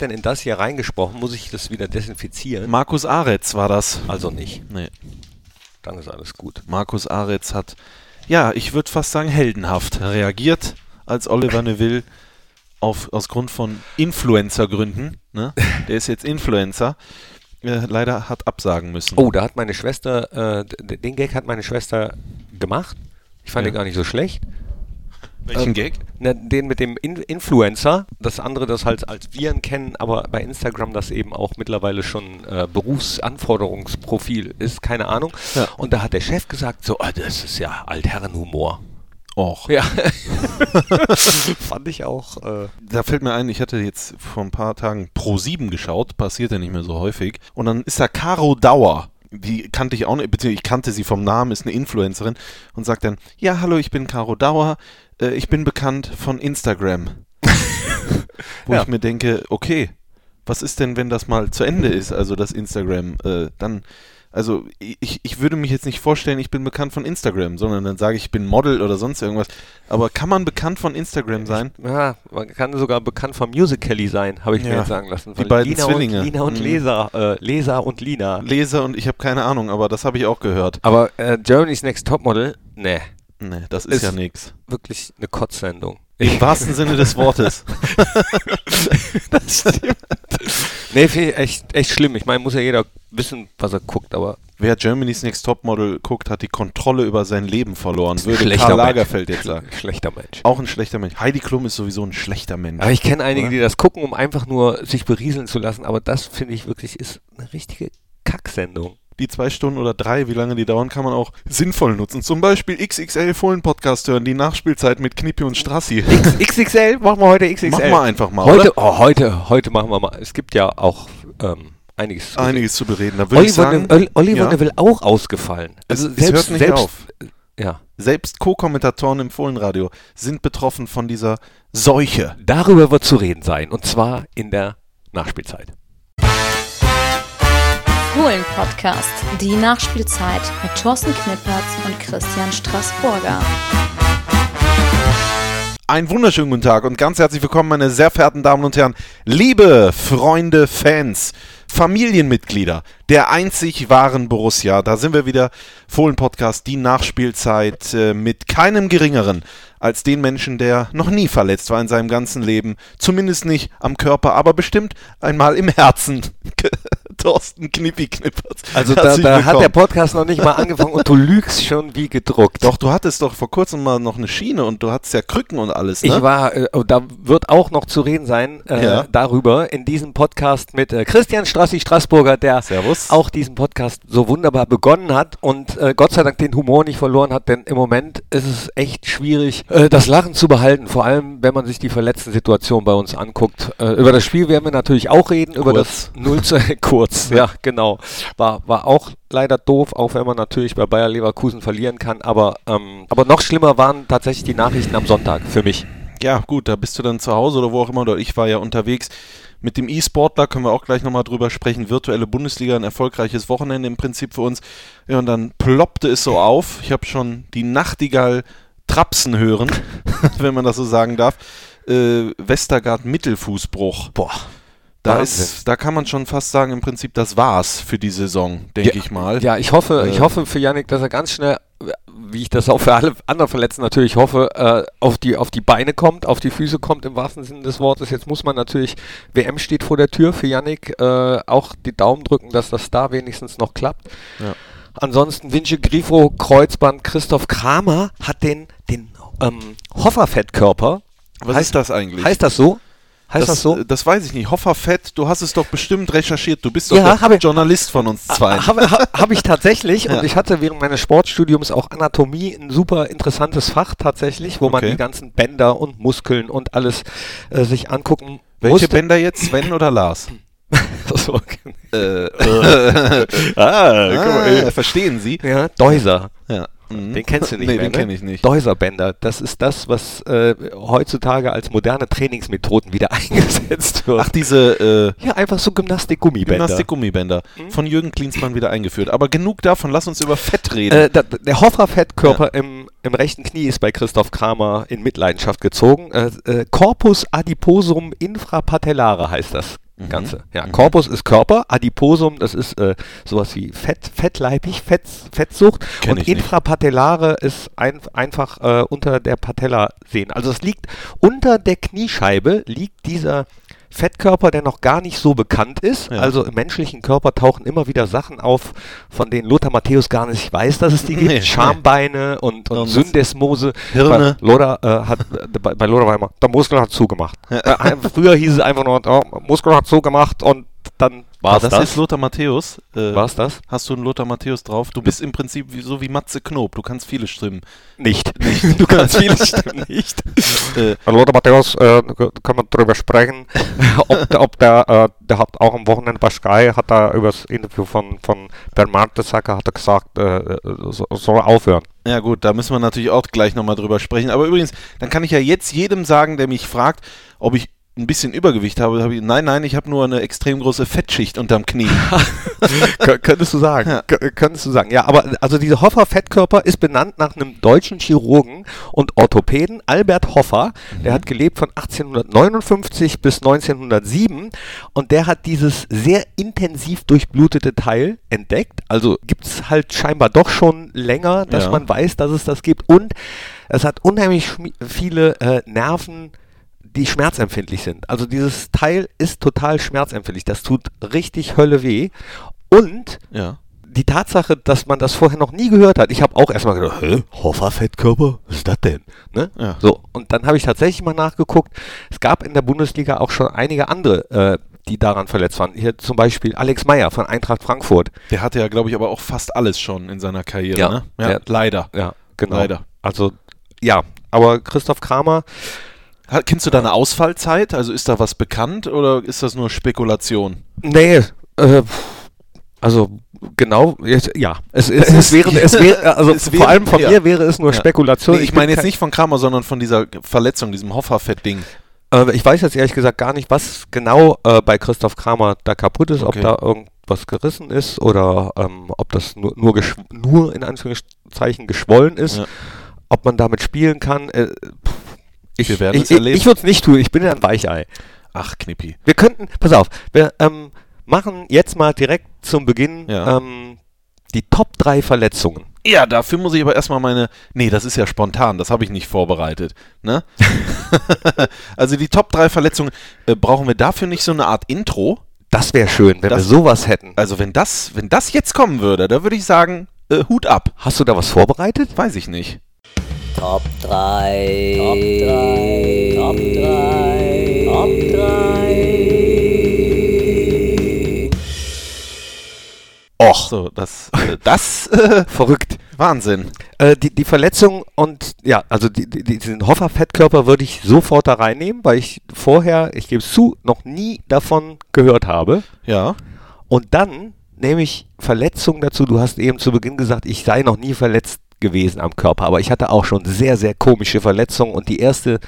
hat denn in das hier reingesprochen? Muss ich das wieder desinfizieren? Markus Aretz war das. Also nicht. Nee. Dann ist alles gut. Markus Aretz hat, ja, ich würde fast sagen, heldenhaft reagiert, als Oliver Neville auf, aus Grund von Influencer-Gründen, ne? der ist jetzt Influencer, äh, leider hat absagen müssen. Oh, da hat meine Schwester, äh, den Gag hat meine Schwester gemacht. Ich fand Ja. den gar nicht so schlecht. Welchen ähm, Gag? Na, den mit dem In Influencer, das andere das halt als Viren kennen, aber bei Instagram das eben auch mittlerweile schon äh, Berufsanforderungsprofil ist, keine Ahnung. Ja. Und da hat der Chef gesagt, so, ah, das ist ja Altherrenhumor. Och. Ja. Fand ich auch. Äh, Da fällt mir ein, ich hatte jetzt vor ein paar Tagen Pro 7 geschaut, passiert ja nicht mehr so häufig. Und dann ist da Caro Dauer. Die kannte ich auch nicht, beziehungsweise ich kannte sie vom Namen, ist eine Influencerin und sagt dann, ja, hallo, ich bin Caro Dauer, äh, ich bin bekannt von Instagram. Wo Ja. ich mir denke, okay, was ist denn, wenn das mal zu Ende ist, also das Instagram, äh, dann, also ich, ich würde mich jetzt nicht vorstellen, ich bin bekannt von Instagram, sondern dann sage ich, ich bin Model oder sonst irgendwas. Aber kann man bekannt von Instagram sein? ja, man kann sogar bekannt vom Musical.ly sein, habe ich mir Ja. jetzt sagen lassen. Die beiden Lina Zwillinge. Und, Lina und Mhm. Leser, äh, Leser und Lina. Leser und ich habe keine Ahnung, aber das habe ich auch gehört. Aber äh, Germany's Next Topmodel, ne, Nee, das ist, Ist- ja nix. wirklich eine Kotzsendung. Im wahrsten Sinne des Wortes. das stimmt. nee, finde ich echt, echt schlimm. Ich meine, muss ja jeder wissen, was er guckt, aber Wer Germany's Next Topmodel guckt, hat die Kontrolle über sein Leben verloren, würde Schlechter Karl Mensch. Lagerfeld jetzt sagen. schlechter Mensch. Auch ein schlechter Mensch. Heidi Klum ist sowieso ein schlechter Mensch. Aber ich kenne einige, Oder? die das gucken, um einfach nur sich berieseln zu lassen. Aber das finde ich wirklich ist eine richtige Kacksendung. Die zwei Stunden oder drei, wie lange die dauern, kann man auch sinnvoll nutzen. Zum Beispiel XXL Fohlen Podcast hören, die Nachspielzeit mit Knippi und Strassi. XXL, machen wir heute XXL. Machen wir einfach mal, Heute, oder? oh, heute, heute machen wir mal. Es gibt ja auch ähm, einiges. zu Einiges zu bereden. Da würde ich Oliver, sagen, Neville, Oliver ja. Neville auch ausgefallen. Also Es- es hört nicht auf. Ja. selbst Co-Kommentatoren im Fohlenradio sind betroffen von dieser Seuche. Darüber wird zu reden sein. Und zwar in der Nachspielzeit. Fohlen Podcast, die Nachspielzeit mit Thorsten Knippertz und Christian Straßburger. Einen wunderschönen guten Tag und ganz herzlich willkommen, meine sehr verehrten Damen und Herren, liebe Freunde, Fans, Familienmitglieder der einzig wahren Borussia. Da sind wir wieder, Fohlen-Podcast, die Nachspielzeit äh, mit keinem geringeren als den Menschen, der noch nie verletzt war in seinem ganzen Leben. Zumindest nicht am Körper, aber bestimmt einmal im Herzen. Thorsten Knippi Knippertz. Also da, da hat der Podcast noch nicht mal angefangen und du lügst schon wie gedruckt. Doch, du hattest doch vor kurzem mal noch eine Schiene und du hattest ja Krücken und alles, ne? Ich war, äh, da wird auch noch zu reden sein äh, Ja. darüber in diesem Podcast mit äh, Christian Strassi Straßburger, der Servus. auch diesen Podcast so wunderbar begonnen hat und äh, Gott sei Dank den Humor nicht verloren hat, denn im Moment ist es echt schwierig, äh, das Lachen zu behalten, vor allem wenn man sich die verletzten Situationen bei uns anguckt. Äh, über das Spiel werden wir natürlich auch reden, über Kurz. das 0 zu kurz, ja genau. War, war auch leider doof, auch wenn man natürlich bei Bayer Leverkusen verlieren kann, aber, ähm, aber noch schlimmer waren tatsächlich die Nachrichten am Sonntag für mich. Ja, gut, da bist du dann zu Hause oder wo auch immer. Oder ich war ja unterwegs. Mit dem E-Sportler können wir auch gleich nochmal drüber sprechen. Virtuelle Bundesliga, ein erfolgreiches Wochenende im Prinzip für uns. Ja, und dann ploppte es so auf. Ich habe schon die Nachtigall trapsen hören, wenn man das so sagen darf. Äh, Westergaard Mittelfußbruch. Boah. Da, Wahnsinn. ist, da kann man schon fast sagen, im Prinzip, das war's für die Saison, denke ich mal. Ja, ich hoffe, Äh, ich hoffe für Yannick, dass er ganz schnell, wie ich das auch für alle anderen Verletzten natürlich hoffe, äh, auf, die, auf die Beine kommt, auf die Füße kommt im wahrsten Sinne des Wortes. Jetzt muss man natürlich, WM steht vor der Tür für Yannick, äh, auch die Daumen drücken, dass das da wenigstens noch klappt. Ja. Ansonsten Vince Grifo, Kreuzband, Christoph Kramer hat den, den ähm, Hofferfettkörper. Was heißt, ist das eigentlich? Heißt das so? Heißt das, so? Das weiß ich nicht. Hofferfett, du hast es doch bestimmt recherchiert. Du bist doch Ja, der ich- Journalist von uns zwei. Habe hab, hab ich tatsächlich Ja. und ich hatte während meines Sportstudiums auch Anatomie ein super interessantes Fach tatsächlich, wo man Okay. die ganzen Bänder und Muskeln und alles äh, sich angucken Welche musste. Bänder jetzt, Sven oder Lars? so, okay. äh, ah, ah, verstehen Sie? ja, Deuser. Ja. Mhm. Den kennst du nicht Nee, mehr, den ne? kenn ich nicht. Deuserbänder, das ist das, was äh, heutzutage als moderne Trainingsmethoden wieder eingesetzt wird. Ach, diese äh, ja, einfach so Gymnastik-Gummibänder. Gymnastik-Gummibänder Mhm. von Jürgen Klinsmann wieder eingeführt. Aber genug davon, lass uns über Fett reden. Äh, da, der Hoffer-Fettkörper im, im rechten Knie ist bei Christoph Kramer in Mitleidenschaft gezogen. Äh, äh, Corpus adiposum infrapatellare heißt das Ganze. Ja, Corpus ist Körper, Adiposum, das ist äh, sowas wie Fett, fettleibig, Fett, Fettsucht. Kenn und ich nicht. infrapatellare ist ein, einfach äh, unter der Patella sehen. Also es liegt unter der Kniescheibe liegt dieser Fettkörper, der noch gar nicht so bekannt ist. Ja. Also im menschlichen Körper tauchen immer wieder Sachen auf, von denen Lothar Matthäus gar nicht weiß, dass es die gibt. Nee, nee. Schambeine und, und Und Syndesmose. Hirne. Bei Lothar, äh, hat, äh, bei, bei Lothar war immer, der Muskel hat zugemacht. Äh, ein- früher hieß es einfach nur, oh, Muskel hat zugemacht und dann war es das, das. ist Lothar Matthäus. Äh, War's das? Hast du einen Lothar Matthäus drauf? Du bist im Prinzip wie, so wie Matze Knob. Du kannst viele Stimmen. Nicht. Du kannst viele Stimmen nicht. Äh, Lothar Matthäus, äh, kann man darüber sprechen, ob, der- ob der, äh, der hat auch am Wochenende bei Sky, hat er über das Interview von, von Bernd Mertesacker, hat er gesagt, äh, so, soll er aufhören. Ja gut, da müssen wir natürlich auch gleich nochmal drüber sprechen. Aber übrigens, dann kann ich ja jetzt jedem sagen, der mich fragt, ob ich ein bisschen Übergewicht habe. habe ich, nein, nein, ich habe nur eine extrem große Fettschicht unterm Knie. Kö- Könntest du sagen. Kö- Könntest du sagen. Ja, aber also dieser Hoffer-Fettkörper ist benannt nach einem deutschen Chirurgen und Orthopäden, Albert Hoffer. Der hat gelebt von 1859 bis 1907 und der hat dieses sehr intensiv durchblutete Teil entdeckt. Also gibt es halt scheinbar doch schon länger, dass Ja. man weiß, dass es das gibt. Und es hat unheimlich viele äh, Nerven die schmerzempfindlich sind. Also dieses Teil ist total schmerzempfindlich. Das tut richtig Hölle weh. Und ja. die Tatsache, dass man das vorher noch nie gehört hat, ich habe auch erstmal gedacht, hä, Hoffer-Fettkörper, was ist das denn? Ne? Ja. So, und dann habe ich tatsächlich mal nachgeguckt, es gab in der Bundesliga auch schon einige andere, äh, die daran verletzt waren. Hier zum Beispiel Alex Meyer von Eintracht Frankfurt. Der hatte ja, glaube ich, aber auch fast alles schon in seiner Karriere. Ja. Ne? Ja. leider. Ja, genau. Leider. Also, ja, aber Christoph Kramer, Kennst du deine Ausfallzeit? Also ist da was bekannt oder ist das nur Spekulation? Nee, äh, also genau, ja. Es, es, es wäre, es wäre, also Es vor wäre- allem von ja. mir wäre es nur Ja. Spekulation. Nee, ich bin meine jetzt nicht von Kramer, sondern von dieser Verletzung, diesem Hofferfett-Ding. Äh, ich weiß jetzt ehrlich gesagt gar nicht, was genau äh, bei Christoph Kramer da kaputt ist, Okay. ob da irgendwas gerissen ist oder ähm, ob das nur, nur, nur in Anführungszeichen geschwollen ist, Ja. ob man damit spielen kann. Äh, pff, ich Wir werden ich, es erleben. Ich, ich würde es nicht tun, ich bin ja ein Weichei. Ach, Knippi. Wir könnten, pass auf, wir ähm, machen jetzt mal direkt zum Beginn Ja. ähm, die Top 3 Verletzungen. Ja, dafür muss ich aber erstmal meine. Nee, das ist ja spontan, das habe ich nicht vorbereitet. Ne? also die Top 3 Verletzungen, äh, brauchen wir dafür nicht so eine Art Intro? Das wäre schön, wenn Das- wir sowas hätten. Also wenn das, wenn das jetzt kommen würde, da würde ich sagen, äh, Hut ab. Hast du da was vorbereitet? Weiß ich nicht. Top 3. Top 3. Top 3. Top 3. Och, So, das, äh, das, äh, verrückt. Wahnsinn. Äh, die, die Verletzung und ja, also die, die, diesen Hoffer-Fettkörper würde ich sofort da reinnehmen, weil ich vorher, ich gebe es zu, noch nie davon gehört habe. Ja. Und dann nehme ich Verletzungen dazu. Du hast eben zu Beginn gesagt, ich sei noch nie verletzt gewesen am Körper, aber ich hatte auch schon sehr, sehr komische Verletzungen und die erste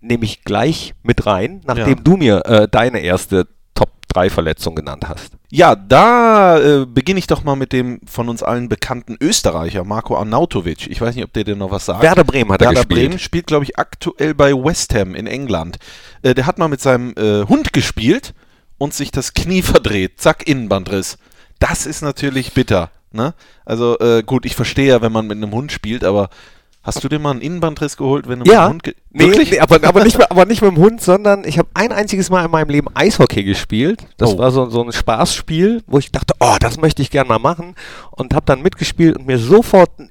nehme ich gleich mit rein, nachdem Ja. du mir äh, deine erste Top 3 Verletzung genannt hast. Ja, da äh, beginne ich doch mal mit dem von uns allen bekannten Österreicher, Marco Arnautovic. Ich weiß nicht, ob der dir noch was sagt. Werder Bremen hat er Werder gespielt. Bremen spielt, glaube ich, aktuell bei West Ham in England. Äh, der hat mal mit seinem äh, Hund gespielt und sich das Knie verdreht. Zack, Innenbandriss. Das ist natürlich bitter. Ne? Also äh, gut, ich verstehe ja, wenn man mit einem Hund spielt, aber hast du dir mal einen Innenbandriss geholt, wenn du mit Ja, einem Hund ge nee, Wirklich? nee, aber, aber, nicht, mit- aber nicht mit dem Hund, sondern ich habe ein einziges Mal in meinem Leben Eishockey gespielt. Das Oh. war so, so ein Spaßspiel, wo ich dachte, oh, das möchte ich gerne mal machen und habe dann mitgespielt und mir sofort einen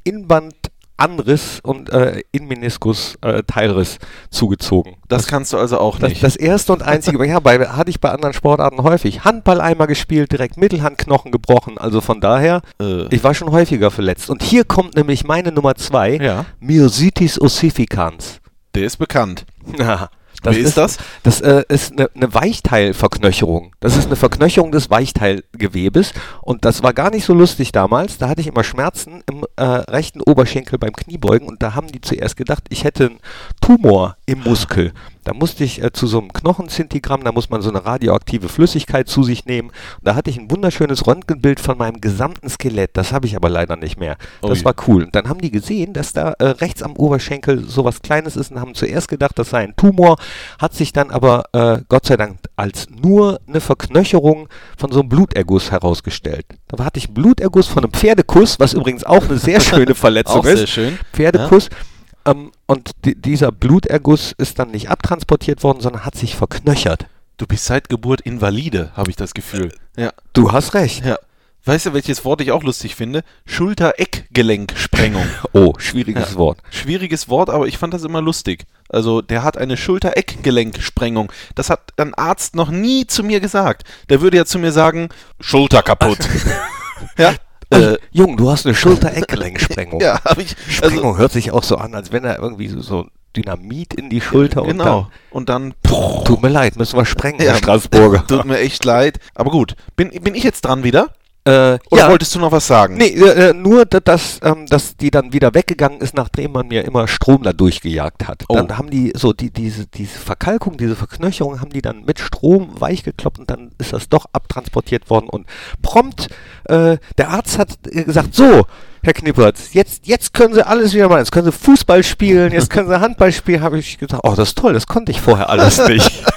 Innenbandanriss und äh, Innenmeniskus äh, Teilriss zugezogen. Das kannst du also auch Das, nicht. das erste und einzige, ja, bei, hatte ich bei anderen Sportarten häufig. Handball einmal gespielt, direkt Mittelhandknochen gebrochen. Also von daher, Äh. ich war schon häufiger verletzt. Und hier kommt nämlich meine Nummer zwei, Ja. Myositis ossificans. der ist bekannt. Ja, Wie ist das? Das äh, ist eine, eine Weichteilverknöcherung. Das ist eine Verknöcherung des Weichteilgewebes. Und das war gar nicht so lustig damals. Da hatte ich immer Schmerzen im äh, rechten Oberschenkel beim Kniebeugen. Und da haben die zuerst gedacht, ich hätte einen Tumor im Muskel. Da musste ich äh, zu so einem Knochenzintigramm, da muss man so eine radioaktive Flüssigkeit zu sich nehmen. Und da hatte ich ein wunderschönes Röntgenbild von meinem gesamten Skelett. Das habe ich aber leider nicht mehr. Das Ui. war cool. Und dann haben die gesehen, dass da äh, rechts am Oberschenkel sowas Kleines ist und haben zuerst gedacht, das sei ein Tumor, hat sich dann aber äh, Gott sei Dank als nur eine Verknöcherung von so einem Bluterguss herausgestellt. Da hatte ich einen Bluterguss von einem Pferdekuss, was übrigens auch eine sehr schöne Verletzung Auch ist. sehr schön. Pferdekuss. Ähm, und di dieser Bluterguss ist dann nicht abtransportiert worden, sondern hat sich verknöchert. Du bist seit Geburt Invalide, habe ich das Gefühl. Ja. Du hast recht. Ja. Weißt du, welches Wort ich auch lustig finde? Schulter-Eckgelenksprengung. Oh, schwieriges Ja. Wort. Schwieriges Wort, aber ich fand das immer lustig. Also, der hat eine Schulter-Eckgelenksprengung. Das hat ein Arzt noch nie zu mir gesagt. Der würde ja zu mir sagen, Schulter kaputt. ja. Äh, Jung, du hast eine Schulter-Eckgelenksprengung. ja, habe ich. Also, Sprengung hört sich auch so an, als wenn er irgendwie so, so Dynamit in die Schulter genau. Und dann. und dann, tut mir leid, müssen wir sprengen, Ja, Herr Straßburger. Tut mir echt leid. Aber gut. Bin, bin ich jetzt dran wieder? Äh, Oder ja, wolltest du noch was sagen? nee, äh, äh, nur, da- dass, ähm, dass die dann wieder weggegangen ist, nachdem man mir immer Strom da durchgejagt hat. Oh. Dann haben die so die, diese, diese Verkalkung, diese Verknöcherung haben die dann mit Strom weich gekloppt und dann ist das doch abtransportiert worden und prompt, äh, der Arzt hat äh, gesagt, so, Herr Knippertz, jetzt, jetzt können Sie alles wieder machen. Jetzt können Sie Fußball spielen, jetzt können Sie Handball spielen. Habe ich gesagt, oh, das ist toll, das konnte ich vorher alles nicht.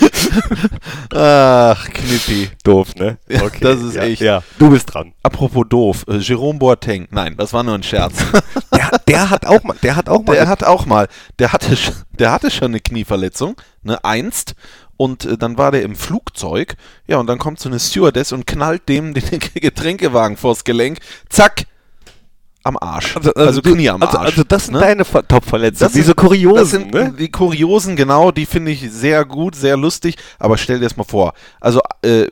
Ach, Knippi. Doof, ne? Ja, das ist ja, echt- Ja, du bist dran. Apropos doof, äh, Jerome Boateng. Nein, das war nur ein Scherz. Der, der hat auch mal, der hat auch mal Der hat auch mal, der hatte, der hatte schon eine Knieverletzung, ne, einst. Und äh, dann war der im Flugzeug. Ja, und dann kommt so eine Stewardess und knallt dem den Getränkewagen vors Gelenk. Zack. Am Arsch. Also, du- Knie am also, Arsch. Also das sind ne? deine Ver- Top-Verletzungen. Diese Kuriosen, Das sind ne? die Kuriosen, genau, die finde ich sehr gut, sehr lustig. Aber stell dir das mal vor. Also, äh,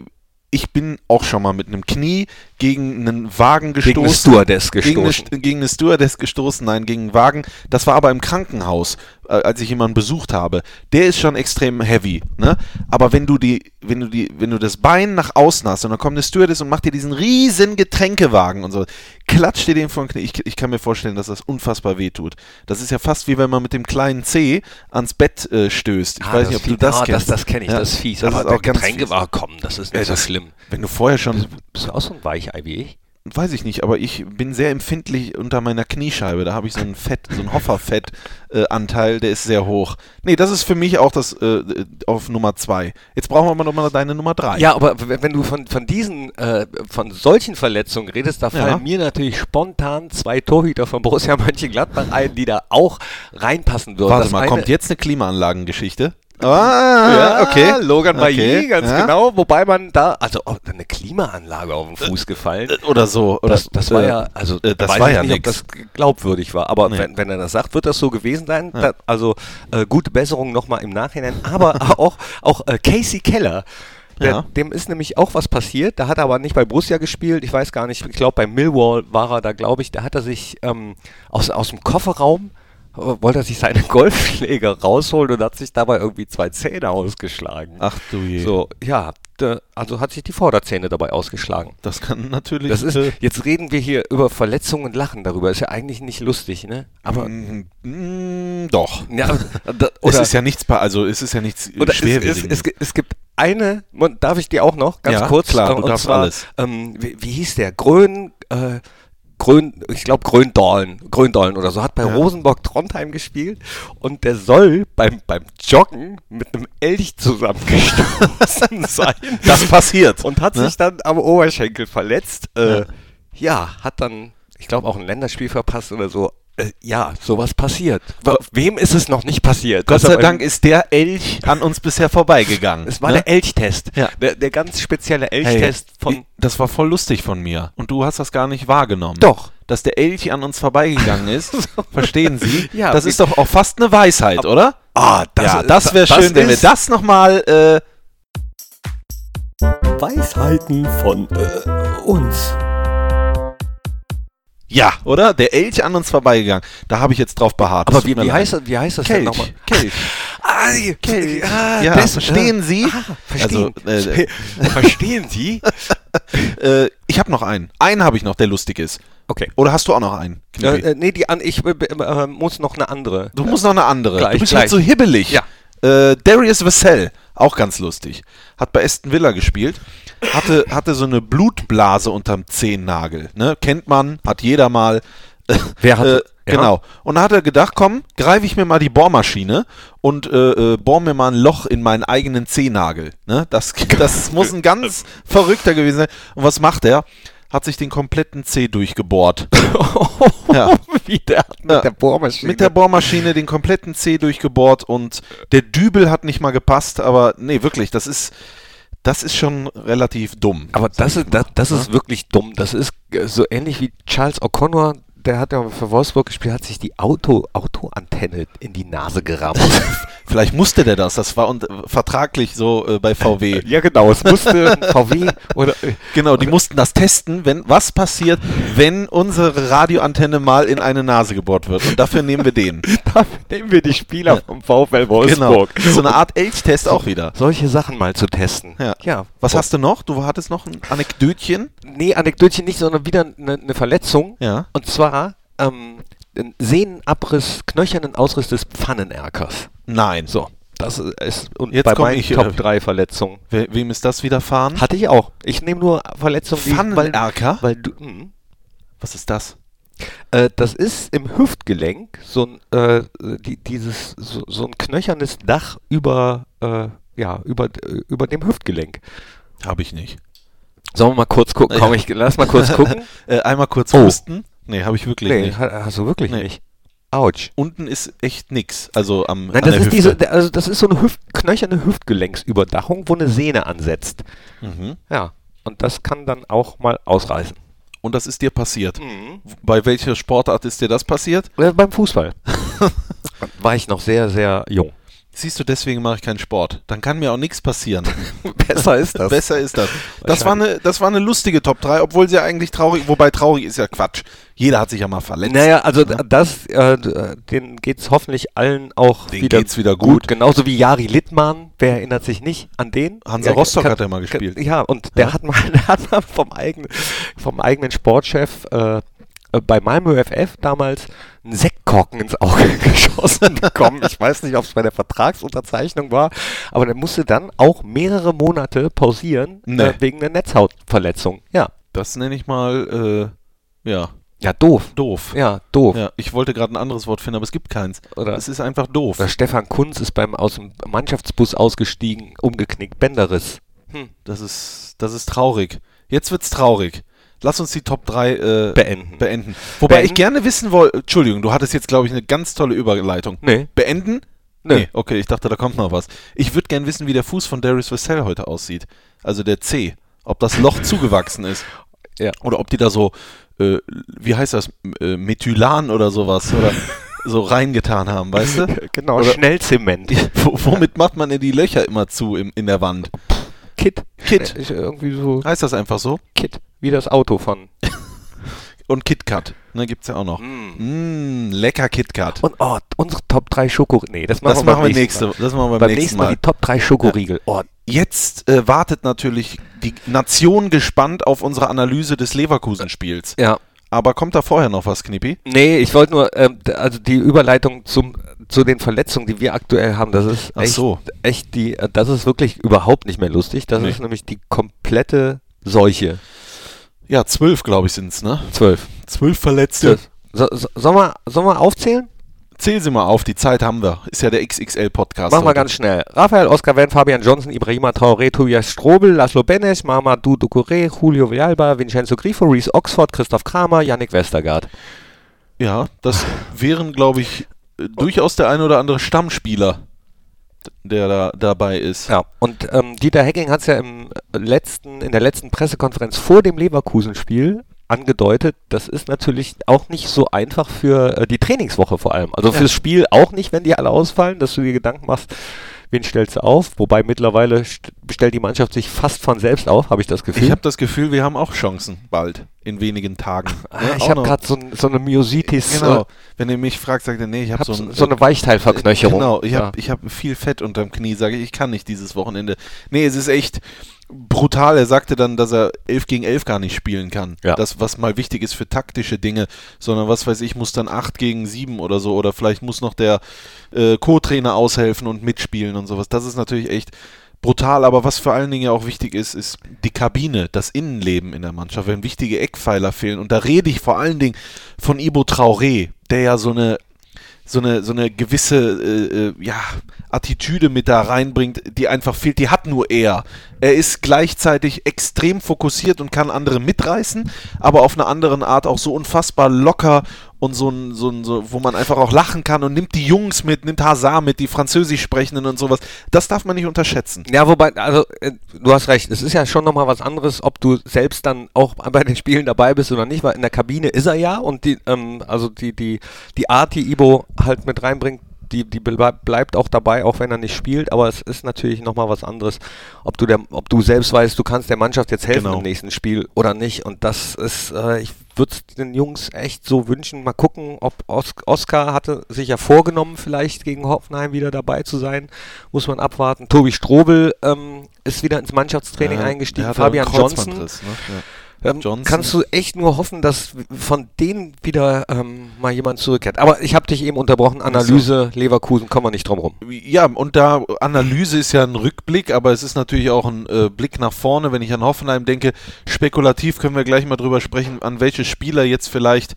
ich bin auch schon mal mit einem Knie gegen einen Wagen gestoßen. Gegen eine Stewardess Gegen eine, gestoßen. Gegen eine Stewardess gestoßen, nein, gegen einen Wagen. Das war aber im Krankenhaus, äh, als ich jemanden besucht habe. Der ist schon extrem heavy, ne? Aber wenn du die, wenn du die, wenn du das Bein nach außen hast und dann kommt eine Stewardess und macht dir diesen riesen Getränkewagen und so, klatscht dir den von Knie. Ich, ich kann mir vorstellen, dass das unfassbar weh tut. Das ist ja fast wie wenn man mit dem kleinen C ans Bett äh, stößt. Ich Ah, weiß nicht, ob du das ah, kennst. Das, das kenne ich, Ja, das ist fies. Das aber ist auch der ganz Getränke fies. war, komm, das ist nicht so das- schlimm. Wenn du vorher schon Bist du auch so ein Weichei wie ich? weiß ich nicht, aber ich bin sehr empfindlich unter meiner Kniescheibe. Da habe ich so ein Fett, so ein Hofferfett-Anteil, der ist sehr hoch. Nee, das ist für mich auch das äh, auf Nummer zwei. Jetzt brauchen wir mal nochmal deine Nummer drei. Ja, aber wenn du von, von diesen, äh, von solchen Verletzungen redest, da Ja. fallen mir natürlich spontan zwei Torhüter von Borussia Mönchengladbach ein, die da auch reinpassen würden. Warte Das mal, kommt jetzt eine Klimaanlagengeschichte? Ah, okay. Logan okay. Bailly, ganz ja. genau. Wobei man da, also oh, eine Klimaanlage auf den Fuß gefallen. Oder so. Oder, Das, das war äh, ja, also äh, das weiß war ich ja nicht, ob nix. das glaubwürdig war. Aber Nee. wenn, wenn er das sagt, wird das so gewesen sein. Ja. Da, also äh, gute Besserung nochmal im Nachhinein. Aber auch, auch äh, Casey Keller. Der, Ja. Dem ist nämlich auch was passiert. Da hat er aber nicht bei Borussia gespielt. Ich weiß gar nicht. Ich glaube, bei Millwall war er da, glaube ich. Da hat er sich ähm, aus, aus dem Kofferraum äh, wollte er sich seine Golfschläge rausholen und hat sich dabei irgendwie zwei Zähne ausgeschlagen. Ach du je. So, ja, also hat sich die Vorderzähne dabei ausgeschlagen. Das kann natürlich. Das ist, äh, jetzt reden wir hier über Verletzungen und lachen darüber. Ist ja eigentlich nicht lustig, ne? Aber, mm, mm, doch. ja, da, es oder, ist ja nichts, also es ist ja nichts oder es, es, schwerwiegendes. es, gi- es gibt eine, und darf ich dir auch noch, ganz Ja, kurz, klar, äh, du und darfst zwar, alles. Ähm, wie, wie hieß der? Grön, äh, Grön, ich glaube Gröndorlen, Gröndorlen oder so, hat bei Ja. Rosenborg Trondheim gespielt und der soll beim, beim Joggen mit einem Elch zusammengestoßen sein. Das passiert. Und hat ne? sich dann am Oberschenkel verletzt. Äh, Ja. ja. hat dann, ich glaube, auch ein Länderspiel verpasst oder so. Äh, ja, sowas passiert. W wem ist es noch nicht passiert? Gott sei Dank ist der Elch an uns bisher vorbeigegangen. es war ne? der Elchtest. Ja. Der, der ganz spezielle Hey, Elchtest von. ich- das war voll lustig von mir. Und du hast das gar nicht wahrgenommen. Doch. Dass der Elch an uns vorbeigegangen ist. Verstehen Sie? Ja, das ist doch auch fast eine Weisheit, oder? Ah, ja, das wäre das schön, wenn wir das nochmal. Äh, Weisheiten von äh, uns. Ja, oder? Der Elch an uns vorbeigegangen. Da habe ich jetzt drauf beharrt. Aber wie, wie, heißt, das- wie heißt das denn Kelch. nochmal? Kelch. Ah, Kelch. ah, Ja, das- verstehen ah, Sie? Ah, verstehen. Also, äh, verstehen Sie? Äh, ich habe noch einen. Einen habe ich noch, der lustig ist. Okay. Oder hast du auch noch einen? Äh, äh, nee, die an, ich äh, äh, muss noch eine andere. du musst noch eine andere. Gleich, du bist gleich. halt so hibbelig. Ja. Äh, Darius Vassell, auch ganz lustig. Hat bei Aston Villa gespielt. Hatte, hatte so eine Blutblase unterm Zehennagel. Ne? Kennt man, hat jeder mal. Wer hatte- Äh, ja. Genau. Und da hat er gedacht, komm, greife ich mir mal die Bohrmaschine und äh, äh, bohr mir mal ein Loch in meinen eigenen Zehennagel. Ne? Das, das muss ein ganz verrückter gewesen sein. Und was macht er? Hat sich den kompletten Zeh durchgebohrt. Ja. Wie der hat mit Ja. der Bohrmaschine. Mit der Bohrmaschine den kompletten Zeh durchgebohrt und der Dübel hat nicht mal gepasst, aber nee, wirklich, das ist, das ist schon relativ dumm. Aber das ist, das, das ist wirklich dumm. Das ist äh, so ähnlich wie Charles O'Connor, der hat ja für Wolfsburg gespielt, hat sich die Auto, Autoantenne in die Nase gerammt. Vielleicht musste der das, das war und, vertraglich so äh, bei VW. ja, genau. Es musste VW oder. äh, Genau, die mussten das testen, wenn was passiert, wenn unsere Radioantenne mal in eine Nase gebohrt wird. Und dafür nehmen wir den. Dafür nehmen wir die Spieler vom VfL Genau. Wolfsburg. So eine Art Elchtest auch wieder. Solche Sachen mal zu testen. Ja. ja. Was hast du noch? Du hattest noch ein Anekdötchen? Nee, Anekdötchen nicht, sondern wieder eine, eine Verletzung. Ja. Und zwar ähm, ein Sehnenabriss, knöchernen Ausriss des Pfannenerkers. Nein. So, das ist und Jetzt bei meinen ich, äh, Top 3 Verletzungen. We wem ist das widerfahren? Hatte ich auch. Ich nehme nur Verletzungen, die weil, Pfannenerker? weil du, mh. Was ist das? äh, das ist im Hüftgelenk so ein äh, die, dieses so, so ein knöchernes Dach über äh, ja über äh, über dem Hüftgelenk. Habe ich nicht. Sollen wir mal kurz gucken? Komm, ich lass mal kurz gucken. Einmal kurz Oh. husten. Nee, habe ich wirklich nee, nicht. ha- hast du wirklich Nee. nicht. Autsch. Unten ist echt nix. Also am Nein, das ist diese, also das ist so eine Hüft, knöcherne Hüftgelenksüberdachung, wo eine Sehne ansetzt. Mhm. Ja. Und das kann dann auch mal ausreißen. Und das ist dir passiert. Mhm. Bei welcher Sportart ist dir das passiert? Äh, beim Fußball. War ich noch sehr, sehr jung. Siehst du, deswegen mache ich keinen Sport. Dann kann mir auch nichts passieren. Besser ist das. Besser ist das. Das war, eine, das war eine lustige Top 3, obwohl sie ja eigentlich traurig, wobei traurig ist ja Quatsch. Jeder hat sich ja mal verletzt. Naja, also d- das, äh, d- denen geht es hoffentlich allen auch Denen wieder, geht's wieder gut. Genauso wie Jari Littmann, wer erinnert sich nicht an den? Hansa Rostock hat er mal gespielt. Ja, und der Ja. hat mal, der hat mal vom, eigenen, vom eigenen Sportchef äh, bei Malmö FF damals einen Sektkorken ins Auge geschossen bekommen. Ich weiß nicht, ob es bei der Vertragsunterzeichnung war, aber der musste dann auch mehrere Monate pausieren Nee. äh, wegen einer Netzhautverletzung. Ja. Das nenne ich mal, äh, ja, Ja, doof. doof. Ja, doof. Ja, ich wollte gerade ein anderes Wort finden, aber es gibt keins. Oder- es ist einfach doof. Oder Stefan Kunz ist beim aus dem Mannschaftsbus ausgestiegen, umgeknickt, Bänderriss. Hm. Das ist, das ist traurig. Jetzt wird's traurig. Lass uns die Top 3 äh, Beenden. beenden. Wobei ich Beenden? gerne wissen wollte, Entschuldigung, du hattest jetzt, glaube ich, eine ganz tolle Überleitung. Nee. Beenden? Nö. Nee, okay, ich dachte, da kommt noch was. Ich würde gerne wissen, wie der Fuß von Darius Vassell heute aussieht. Also der C. Ob das Loch zugewachsen ist. Ja. Oder ob die da so, äh, wie heißt das, äh, Methylan oder sowas, oder so reingetan haben, weißt du? Genau, Oder- Schnellzement. Womit macht man denn die Löcher immer zu im, in der Wand? Kit. Kit. Schnell- Irgendwie so Heißt das einfach so? Kit. Wie das Auto von. Und KitKat, ne, gibt's ja auch noch. Mm. Mm, lecker KitKat. Und oh, unsere Top 3 Schokoriegel. Nee, das machen Das wir machen beim nächsten nächste, Mal. das machen wir beim, Beim nächsten Mal Mal. die Top 3 Schokoriegel. Oh, Jetzt äh, wartet natürlich die Nation gespannt auf unsere Analyse des Leverkusen-Spiels. ja. Aber kommt da vorher noch was, Knippi? Nee, ich wollte nur, ähm, also die Überleitung zum, zu den Verletzungen, die wir aktuell haben, das ist echt, so. echt die, äh, das ist wirklich überhaupt nicht mehr lustig. Das Nee. ist nämlich die komplette Seuche. Ja, zwölf, glaube ich, sind's, ne? Zwölf. Zwölf Verletzte. So, so, sollen, wir, sollen wir aufzählen? Zähl sie mal auf, die Zeit haben wir. Ist ja der XXL-Podcast. Machen wir ganz schnell. Raphael, Oscar Wendt, Fabian Johnson, Ibrahima Traoré, Tobias Strobel, Laszlo Benes, Mamadou Ducouré, Julio Villalba, Vincenzo Grifo, Reese Oxford, Christoph Kramer, Yannick Westergaard. Ja, das wären, glaube ich, äh, durchaus der ein oder andere Stammspieler, der da dabei ist. Ja, und ähm, Dieter Hecking hat es ja im letzten, in der letzten Pressekonferenz vor dem Leverkusen-Spiel angedeutet, das ist natürlich auch nicht so einfach für äh, die Trainingswoche vor allem. Also Ja. fürs Spiel auch nicht, wenn die alle ausfallen, dass du dir Gedanken machst, wen stellst du auf? Wobei mittlerweile st stellt die Mannschaft sich fast von selbst auf, habe ich das Gefühl. Ich habe das Gefühl, wir haben auch Chancen bald, in wenigen Tagen. Ah, Ne? ich habe gerade so, so eine Myositis, Genau. äh, Wenn ihr mich fragt, sagt ihr, nee, ich habe hab so, so, ein, so eine Weichteilverknöcherung. Genau, ich Ja. habe ich hab viel Fett unterm Knie, sage ich, ich kann nicht dieses Wochenende. Nee, es ist echt brutal. Er sagte dann, dass er 11 gegen 11 gar nicht spielen kann. Ja. Das, was mal wichtig ist für taktische Dinge, sondern was weiß ich, muss dann 8 gegen 7 oder so oder vielleicht muss noch der äh, Co-Trainer aushelfen und mitspielen und sowas. Das ist natürlich echt brutal, aber was vor allen Dingen ja auch wichtig ist, ist die Kabine, das Innenleben in der Mannschaft, wenn wichtige Eckpfeiler fehlen. Und da rede ich vor allen Dingen von Ibo Traoré, der ja so eine so eine, so eine gewisse äh, äh, ja, Attitüde mit da reinbringt, die einfach fehlt. Die hat nur er. Er ist gleichzeitig extrem fokussiert und kann andere mitreißen, aber auf eine andere Art auch so unfassbar locker und so ein, so ein, so, wo man einfach auch lachen kann und nimmt die Jungs mit, nimmt Hazard mit, die Französisch sprechenden und sowas. Das darf man nicht unterschätzen. Ja, wobei, also äh, du hast recht, es ist ja schon nochmal was anderes, ob du selbst dann auch bei den Spielen dabei bist oder nicht, weil in der Kabine ist er ja und die, ähm, also die, die, die Art, die Ibo halt mit reinbringt, die, die bleib- bleibt auch dabei, auch wenn er nicht spielt, aber es ist natürlich nochmal was anderes, ob du der, ob du selbst weißt, du kannst der Mannschaft jetzt helfen Genau. im nächsten Spiel oder nicht. Und das ist, äh, ich würde es den Jungs echt so wünschen. Mal gucken, ob Os Oscar hatte sich ja vorgenommen, vielleicht gegen Hoffenheim wieder dabei zu sein. Muss man abwarten. Tobi Strobel ähm, ist wieder ins Mannschaftstraining Äh, eingestiegen. Fabian Johnson. Ne? Ja. Ähm. Kannst du echt nur hoffen, dass von denen wieder ähm, mal jemand zurückkehrt. Aber ich habe dich eben unterbrochen. Analyse, Leverkusen, kommen wir nicht drum rum. Ja, und da Analyse ist ja ein Rückblick, aber es ist natürlich auch ein äh, Blick nach vorne. Wenn ich an Hoffenheim denke, spekulativ können wir gleich mal drüber sprechen, an welche Spieler jetzt vielleicht,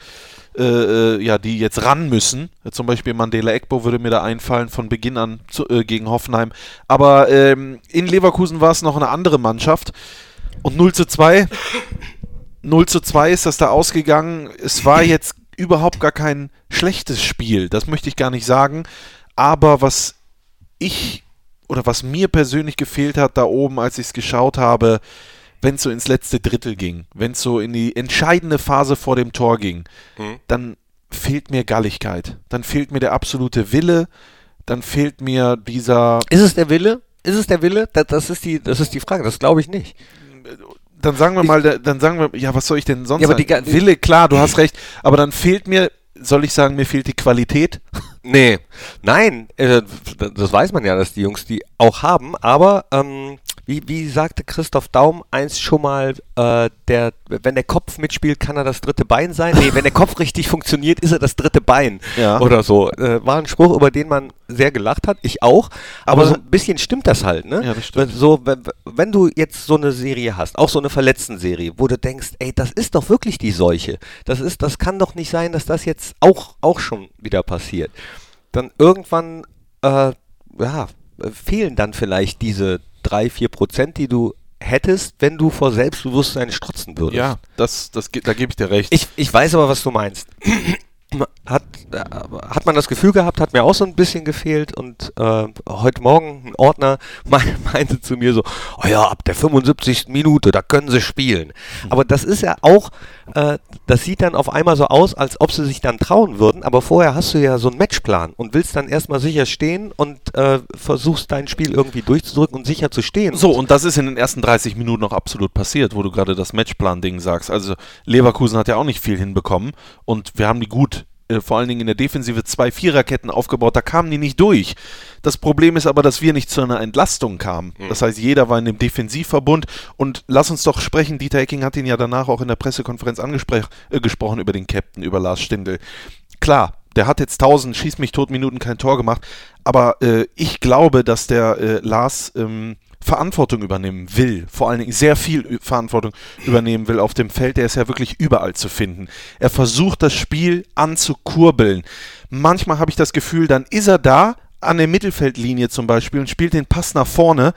äh, äh, ja, die jetzt ran müssen. Zum Beispiel Mandela Ekbo würde mir da einfallen von Beginn an zu, äh, gegen Hoffenheim. Aber ähm, in Leverkusen war es noch eine andere Mannschaft. Und 0 zu 2 0 zu 2 ist das da ausgegangen. Es war jetzt überhaupt gar kein schlechtes Spiel, das möchte ich gar nicht sagen. Aber was ich oder was mir persönlich gefehlt hat da oben, als ich es geschaut habe, wenn es so ins letzte Drittel ging, wenn es so in die entscheidende Phase vor dem Tor ging, dann fehlt mir Galligkeit. Dann fehlt mir der absolute Wille. Dann fehlt mir dieser Ist es der Wille? Ist es der Wille? Das, das, ist, die, das ist die Frage. Das glaube ich nicht. Dann sagen wir mal, da- dann sagen wir, ja, was soll ich denn sonst Ja, sagen? die Wille, klar, du hast recht, aber dann fehlt mir, soll ich sagen, mir fehlt die Qualität? Nee, nein, äh, das weiß man ja, dass die Jungs die auch haben, aber ähm, wie, wie sagte Christoph Daum einst schon mal, äh, der, wenn der Kopf mitspielt, kann er das dritte Bein sein. Nee, wenn der Kopf richtig funktioniert, ist er das dritte Bein. Ja. Oder so. Äh, war ein Spruch, über den man sehr gelacht hat, ich auch. Aber, Aber- so ein bisschen stimmt das halt, ne? Ja, das stimmt. Wenn- So, wenn, wenn du jetzt so eine Serie hast, auch so eine Verletzten-Serie, wo du denkst, ey, das ist doch wirklich die Seuche. Das ist, das kann doch nicht sein, dass das jetzt auch, auch schon wieder passiert. Dann irgendwann, äh, ja, fehlen dann vielleicht diese drei, vier Prozent, die du hättest, wenn du vor Selbstbewusstsein strotzen würdest. Ja, das, das, da gebe ich dir recht. Ich, ich weiß aber, was du meinst. Hat, äh, hat man das Gefühl gehabt, hat mir auch so ein bisschen gefehlt und äh, heute Morgen ein Ordner me- meinte zu mir so, oh ja, ab der 75. Minute, da können sie spielen. Aber das ist ja auch, äh, das sieht dann auf einmal so aus, als ob sie sich dann trauen würden, aber vorher hast du ja so einen Matchplan und willst dann erstmal sicher stehen und äh, versuchst dein Spiel irgendwie durchzudrücken und sicher zu stehen. So, und das ist in den ersten 30 Minuten noch absolut passiert, wo du gerade das Matchplan-Ding sagst. Also Leverkusen hat ja auch nicht viel hinbekommen und wir haben die gut, äh, vor allen Dingen in der Defensive, zwei Viererketten aufgebaut, da kamen die nicht durch. Das Problem ist aber, dass wir nicht zu einer Entlastung kamen. Das heißt, jeder war in dem Defensivverbund und lass uns doch sprechen, Dieter Hecking hat ihn ja danach auch in der Pressekonferenz angespr- äh, gesprochen über den Captain, über Lars Stindl. Klar, der hat jetzt 1000 Schieß mich tot Minuten kein Tor gemacht, aber äh, ich glaube, dass der äh, Lars ähm, Verantwortung übernehmen will, vor allen Dingen sehr viel Verantwortung übernehmen will auf dem Feld. Der ist ja wirklich überall zu finden. Er versucht das Spiel anzukurbeln. Manchmal habe ich das Gefühl, dann ist er da an der Mittelfeldlinie zum Beispiel und spielt den Pass nach vorne,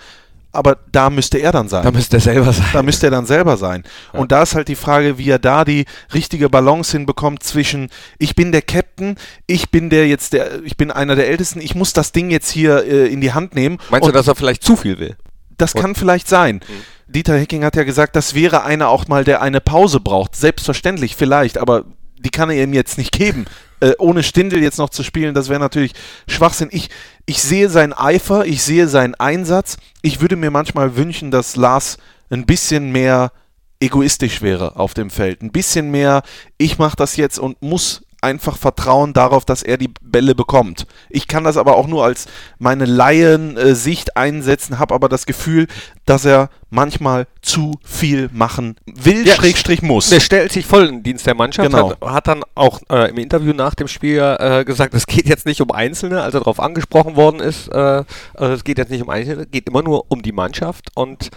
aber da müsste er dann sein. da müsste er selber sein. Da müsste er dann selber sein. Und da ist halt die Frage, wie er da die richtige Balance hinbekommt zwischen ich bin der Captain, ich bin der jetzt der, ich bin einer der Ältesten, ich muss das Ding jetzt hier äh, in die Hand nehmen. Meinst du, dass er vielleicht zu viel will? Das kann vielleicht sein. Dieter Hecking hat ja gesagt, das wäre einer auch mal, der eine Pause braucht. Selbstverständlich, vielleicht, aber die kann er ihm jetzt nicht geben. äh, ohne Stindel jetzt noch zu spielen, das wäre natürlich Schwachsinn. Ich, ich sehe seinen Eifer, ich sehe seinen Einsatz. Ich würde mir manchmal wünschen, dass Lars ein bisschen mehr egoistisch wäre auf dem Feld. Ein bisschen mehr, ich mache das jetzt und muss einfach vertrauen darauf, dass er die Bälle bekommt. Ich kann das aber auch nur als meine Laien-Sicht einsetzen, habe aber das Gefühl, dass er manchmal zu viel machen will, Ja, Schrägstrich muss. Der stellt sich voll in den Dienst der Mannschaft, Genau. hat, hat dann auch äh, im Interview nach dem Spiel äh, gesagt, es geht jetzt nicht um Einzelne, als er darauf angesprochen worden ist, äh, äh, es geht jetzt nicht um Einzelne, es geht immer nur um die Mannschaft und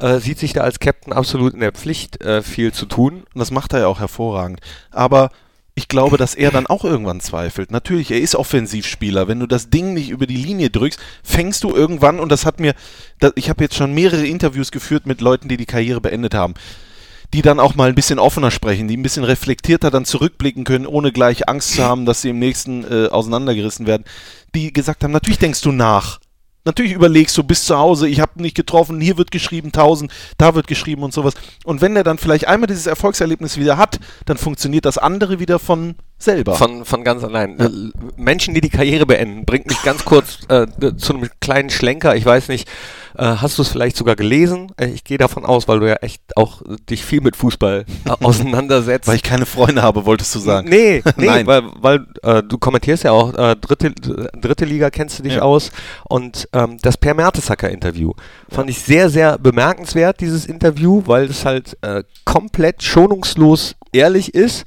äh, sieht sich da als Captain absolut in der Pflicht, äh, viel zu tun. Und das macht er ja auch hervorragend. Aber ich glaube, dass er dann auch irgendwann zweifelt. Natürlich, er ist Offensivspieler. Wenn du das Ding nicht über die Linie drückst, fängst du irgendwann, und das hat mir, ich habe jetzt schon mehrere Interviews geführt mit Leuten, die die Karriere beendet haben, die dann auch mal ein bisschen offener sprechen, die ein bisschen reflektierter dann zurückblicken können, ohne gleich Angst zu haben, dass sie im nächsten äh, auseinandergerissen werden, die gesagt haben, natürlich denkst du nach. Natürlich überlegst du bis zu Hause, ich habe nicht getroffen, hier wird geschrieben 1000, da wird geschrieben und sowas. Und wenn er dann vielleicht einmal dieses Erfolgserlebnis wieder hat, dann funktioniert das andere wieder von selber. Von, von ganz allein. Äh, Menschen, die die Karriere beenden, bringt mich ganz kurz äh, zu einem kleinen Schlenker. Ich weiß nicht, äh, hast du es vielleicht sogar gelesen? Äh, ich gehe davon aus, weil du ja echt auch dich viel mit Fußball äh, auseinandersetzt. Weil ich keine Freunde habe, wolltest du sagen. Nee, nee Nein. weil, weil äh, du kommentierst ja auch, dritte, dritte Liga kennst du dich Ja. aus. Und ähm, das Per Mertesacker-Interview fand ich sehr, sehr bemerkenswert, dieses Interview, weil es halt komplett schonungslos ehrlich ist.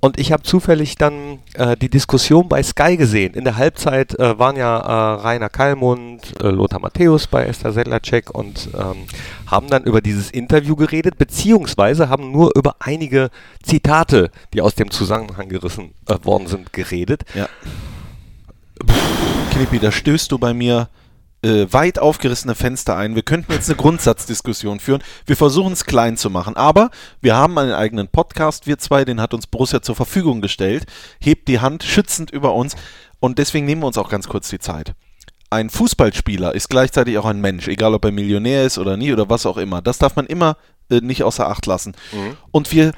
Und ich habe zufällig dann äh, die Diskussion bei Sky gesehen. In der Halbzeit äh, waren ja äh, Rainer Kallmund, äh, Lothar Matthäus bei Esther Sedlacek und ähm, haben dann über dieses Interview geredet, beziehungsweise haben nur über einige Zitate, die aus dem Zusammenhang gerissen äh, worden sind, geredet. Ja. Knippi, da stößt du bei mir äh, weit aufgerissene Fenster ein. Wir könnten jetzt eine Grundsatzdiskussion führen. Wir versuchen es klein zu machen, aber wir haben einen eigenen Podcast, wir zwei, den hat uns Borussia zur Verfügung gestellt. Hebt die Hand schützend über uns und deswegen nehmen wir uns auch ganz kurz die Zeit. Ein Fußballspieler ist gleichzeitig auch ein Mensch, egal ob er Millionär ist oder nie oder was auch immer. Das darf man immer äh, nicht außer Acht lassen. Und wir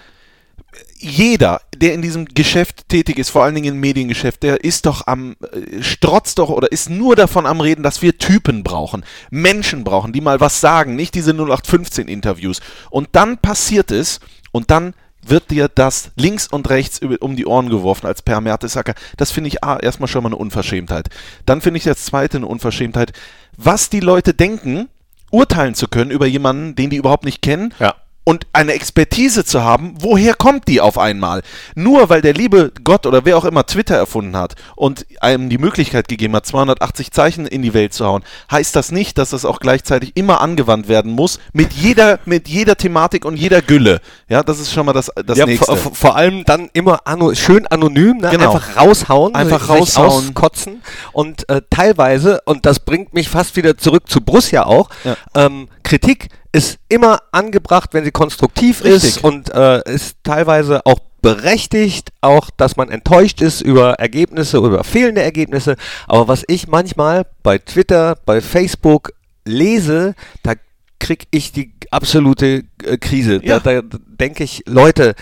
jeder, der in diesem Geschäft tätig ist, vor allen Dingen im Mediengeschäft, der ist doch am, äh, strotzt doch oder ist nur davon am Reden, dass wir Typen brauchen, Menschen brauchen, die mal was sagen, nicht diese 0815 Interviews. Und dann passiert es und dann wird dir das links und rechts um die Ohren geworfen als Per Mertesacker. Das finde ich ah, erstmal schon mal eine Unverschämtheit. Dann finde ich das zweite eine Unverschämtheit, was die Leute denken, urteilen zu können über jemanden, den die überhaupt nicht kennen Ja. Und eine Expertise zu haben, woher kommt die auf einmal? Nur weil der liebe Gott oder wer auch immer Twitter erfunden hat und einem die Möglichkeit gegeben hat, 280 Zeichen in die Welt zu hauen, heißt das nicht, dass das auch gleichzeitig immer angewandt werden muss, mit jeder, mit jeder Thematik und jeder Gülle. Ja, das ist schon mal das, das ja, nächste. vor, allem dann immer ano, schön anonym, ne? Genau. einfach raushauen, Einfach raushauen. auskotzen und äh, teilweise, und das bringt mich fast wieder zurück zu Borussia auch, Ja. ähm, Kritik ist immer angebracht, wenn sie konstruktiv Richtig. ist und äh, ist teilweise auch berechtigt, auch dass man enttäuscht ist über Ergebnisse oder über fehlende Ergebnisse. Aber was ich manchmal bei Twitter, bei Facebook lese, da krieg ich die absolute äh, Krise. Ja. Da, da denke ich, Leute,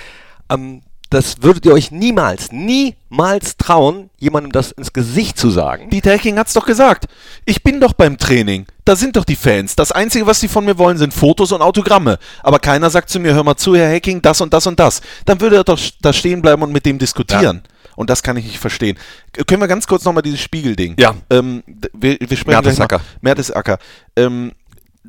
ähm, das würdet ihr euch niemals, niemals trauen, jemandem das ins Gesicht zu sagen. Dieter Hecking hat's doch gesagt. Ich bin doch beim Training. Da sind doch die Fans. Das Einzige, was sie von mir wollen, sind Fotos und Autogramme. Aber keiner sagt zu mir, hör mal zu, Herr Hecking, das und das und das. Dann würde er doch da stehen bleiben und mit dem diskutieren. Und das kann ich nicht verstehen. Können wir ganz kurz nochmal dieses Spiegelding. Ja. Ähm, wir, wir sprechen Mertesacker. Mertesacker. Ähm,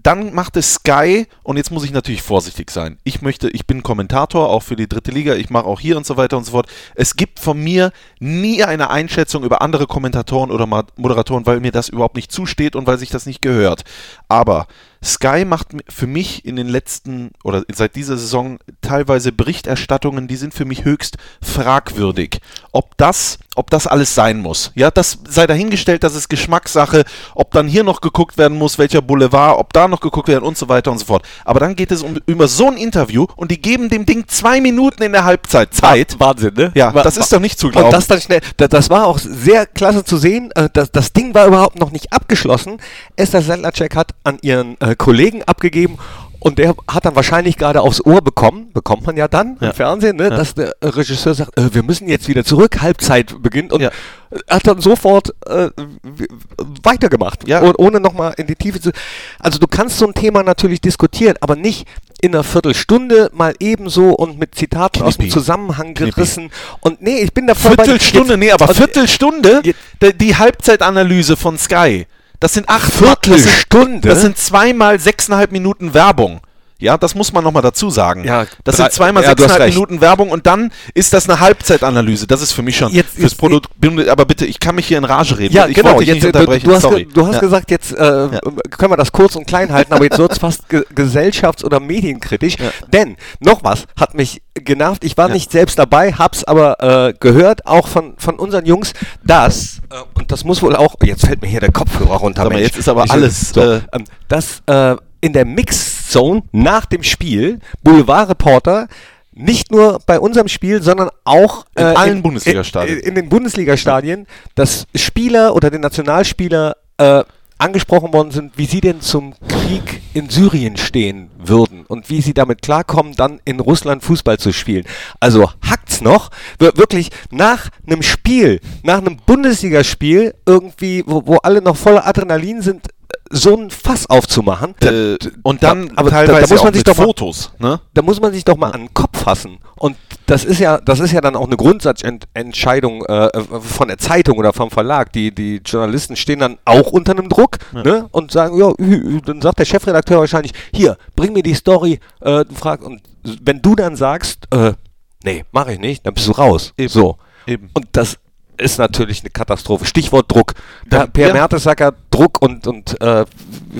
dann macht es Sky, und jetzt muss ich natürlich vorsichtig sein. Ich möchte, ich bin Kommentator, auch für die dritte Liga, ich mache auch hier und so weiter und so fort. Es gibt von mir nie eine Einschätzung über andere Kommentatoren oder Moderatoren, weil mir das überhaupt nicht zusteht und weil sich das nicht gehört. Aber Sky macht für mich in den letzten oder seit dieser Saison teilweise Berichterstattungen, die sind für mich höchst fragwürdig. Ob das, ob das alles sein muss. Ja, das sei dahingestellt, das ist Geschmackssache, ob dann hier noch geguckt werden muss, welcher Boulevard, ob da noch geguckt werden und so weiter und so fort. Aber dann geht es um über so ein Interview und die geben dem Ding zwei Minuten in der Halbzeit Zeit. Wahnsinn, ne? Ja, das ist doch nicht zu Und glauben. das dann schnell, da, das war auch sehr klasse zu sehen. Äh, das, das Ding war überhaupt noch nicht abgeschlossen. Esther Sedlacek hat an ihren äh, Kollegen abgegeben und der hat dann wahrscheinlich gerade aufs Ohr bekommen, bekommt man ja dann Ja. im Fernsehen, ne, dass der äh, Regisseur sagt, äh, wir müssen jetzt wieder zurück, Halbzeit beginnt und Ja. hat dann sofort äh, weitergemacht, Ja. oh- ohne nochmal in die Tiefe zu. Also du kannst so ein Thema natürlich diskutieren, aber nicht in einer Viertelstunde mal ebenso und mit Zitaten aus dem Knippi. Zusammenhang Knippi. gerissen. Und nee, ich bin da voll bei. Viertelstunde, Jetzt- nee, aber und- Viertelstunde, Jetzt- die, die Halbzeitanalyse von Sky. Das sind acht Viertelstunde? Das sind, das sind zweimal sechseinhalb Minuten Werbung. Ja, das muss man nochmal dazu sagen. Ja, das drei- sind zweimal ja, sechseinhalb. Minuten Werbung und dann ist das eine Halbzeitanalyse. Das ist für mich schon Jetzt fürs Produkt. Aber bitte, ich kann mich hier in Rage reden. Ja, ich genau. Jetzt, du, hast, ge- du hast ja. gesagt, jetzt äh, können wir das kurz und klein halten, aber jetzt wird es fast ge gesellschafts- oder medienkritisch. Denn noch was hat mich genervt. Ich war nicht selbst dabei, hab's aber äh, gehört, auch von, von unseren Jungs, dass, äh, und das muss wohl auch, jetzt fällt mir hier der Kopfhörer runter. Mal, jetzt ist aber Ich- alles, So, äh, ähm, dass äh, in der Mixzone nach dem Spiel Boulevardreporter nicht nur bei unserem Spiel, sondern auch In allen Bundesligastadien. In, in den Bundesligastadien, dass Spieler oder den Nationalspieler äh, angesprochen worden sind, wie sie denn zum Krieg in Syrien stehen würden und wie sie damit klarkommen, dann in Russland Fußball zu spielen. Also hackt's noch, Wir- wirklich nach einem Spiel, nach einem Bundesligaspiel irgendwie, wo, wo alle noch voller Adrenalin sind, so ein Fass aufzumachen. Äh, und dann Ja, aber da- teilweise da muss man sich doch mal- Fotos. Ne? da muss man sich doch mal an den Kopf fassen. Und das ist ja, das ist ja dann auch eine Grundsatzentscheidung äh, von der Zeitung oder vom Verlag. Die, die Journalisten stehen dann auch unter einem Druck ne? und sagen, ja, dann sagt der Chefredakteur wahrscheinlich, hier, bring mir die Story, äh, du fragst, und wenn du dann sagst, äh, nee, mache ich nicht, dann bist du raus. Eben. So. Eben. Und das ist natürlich eine Katastrophe. Stichwort Druck. Da- per ja. Mertesacker Druck und, und äh,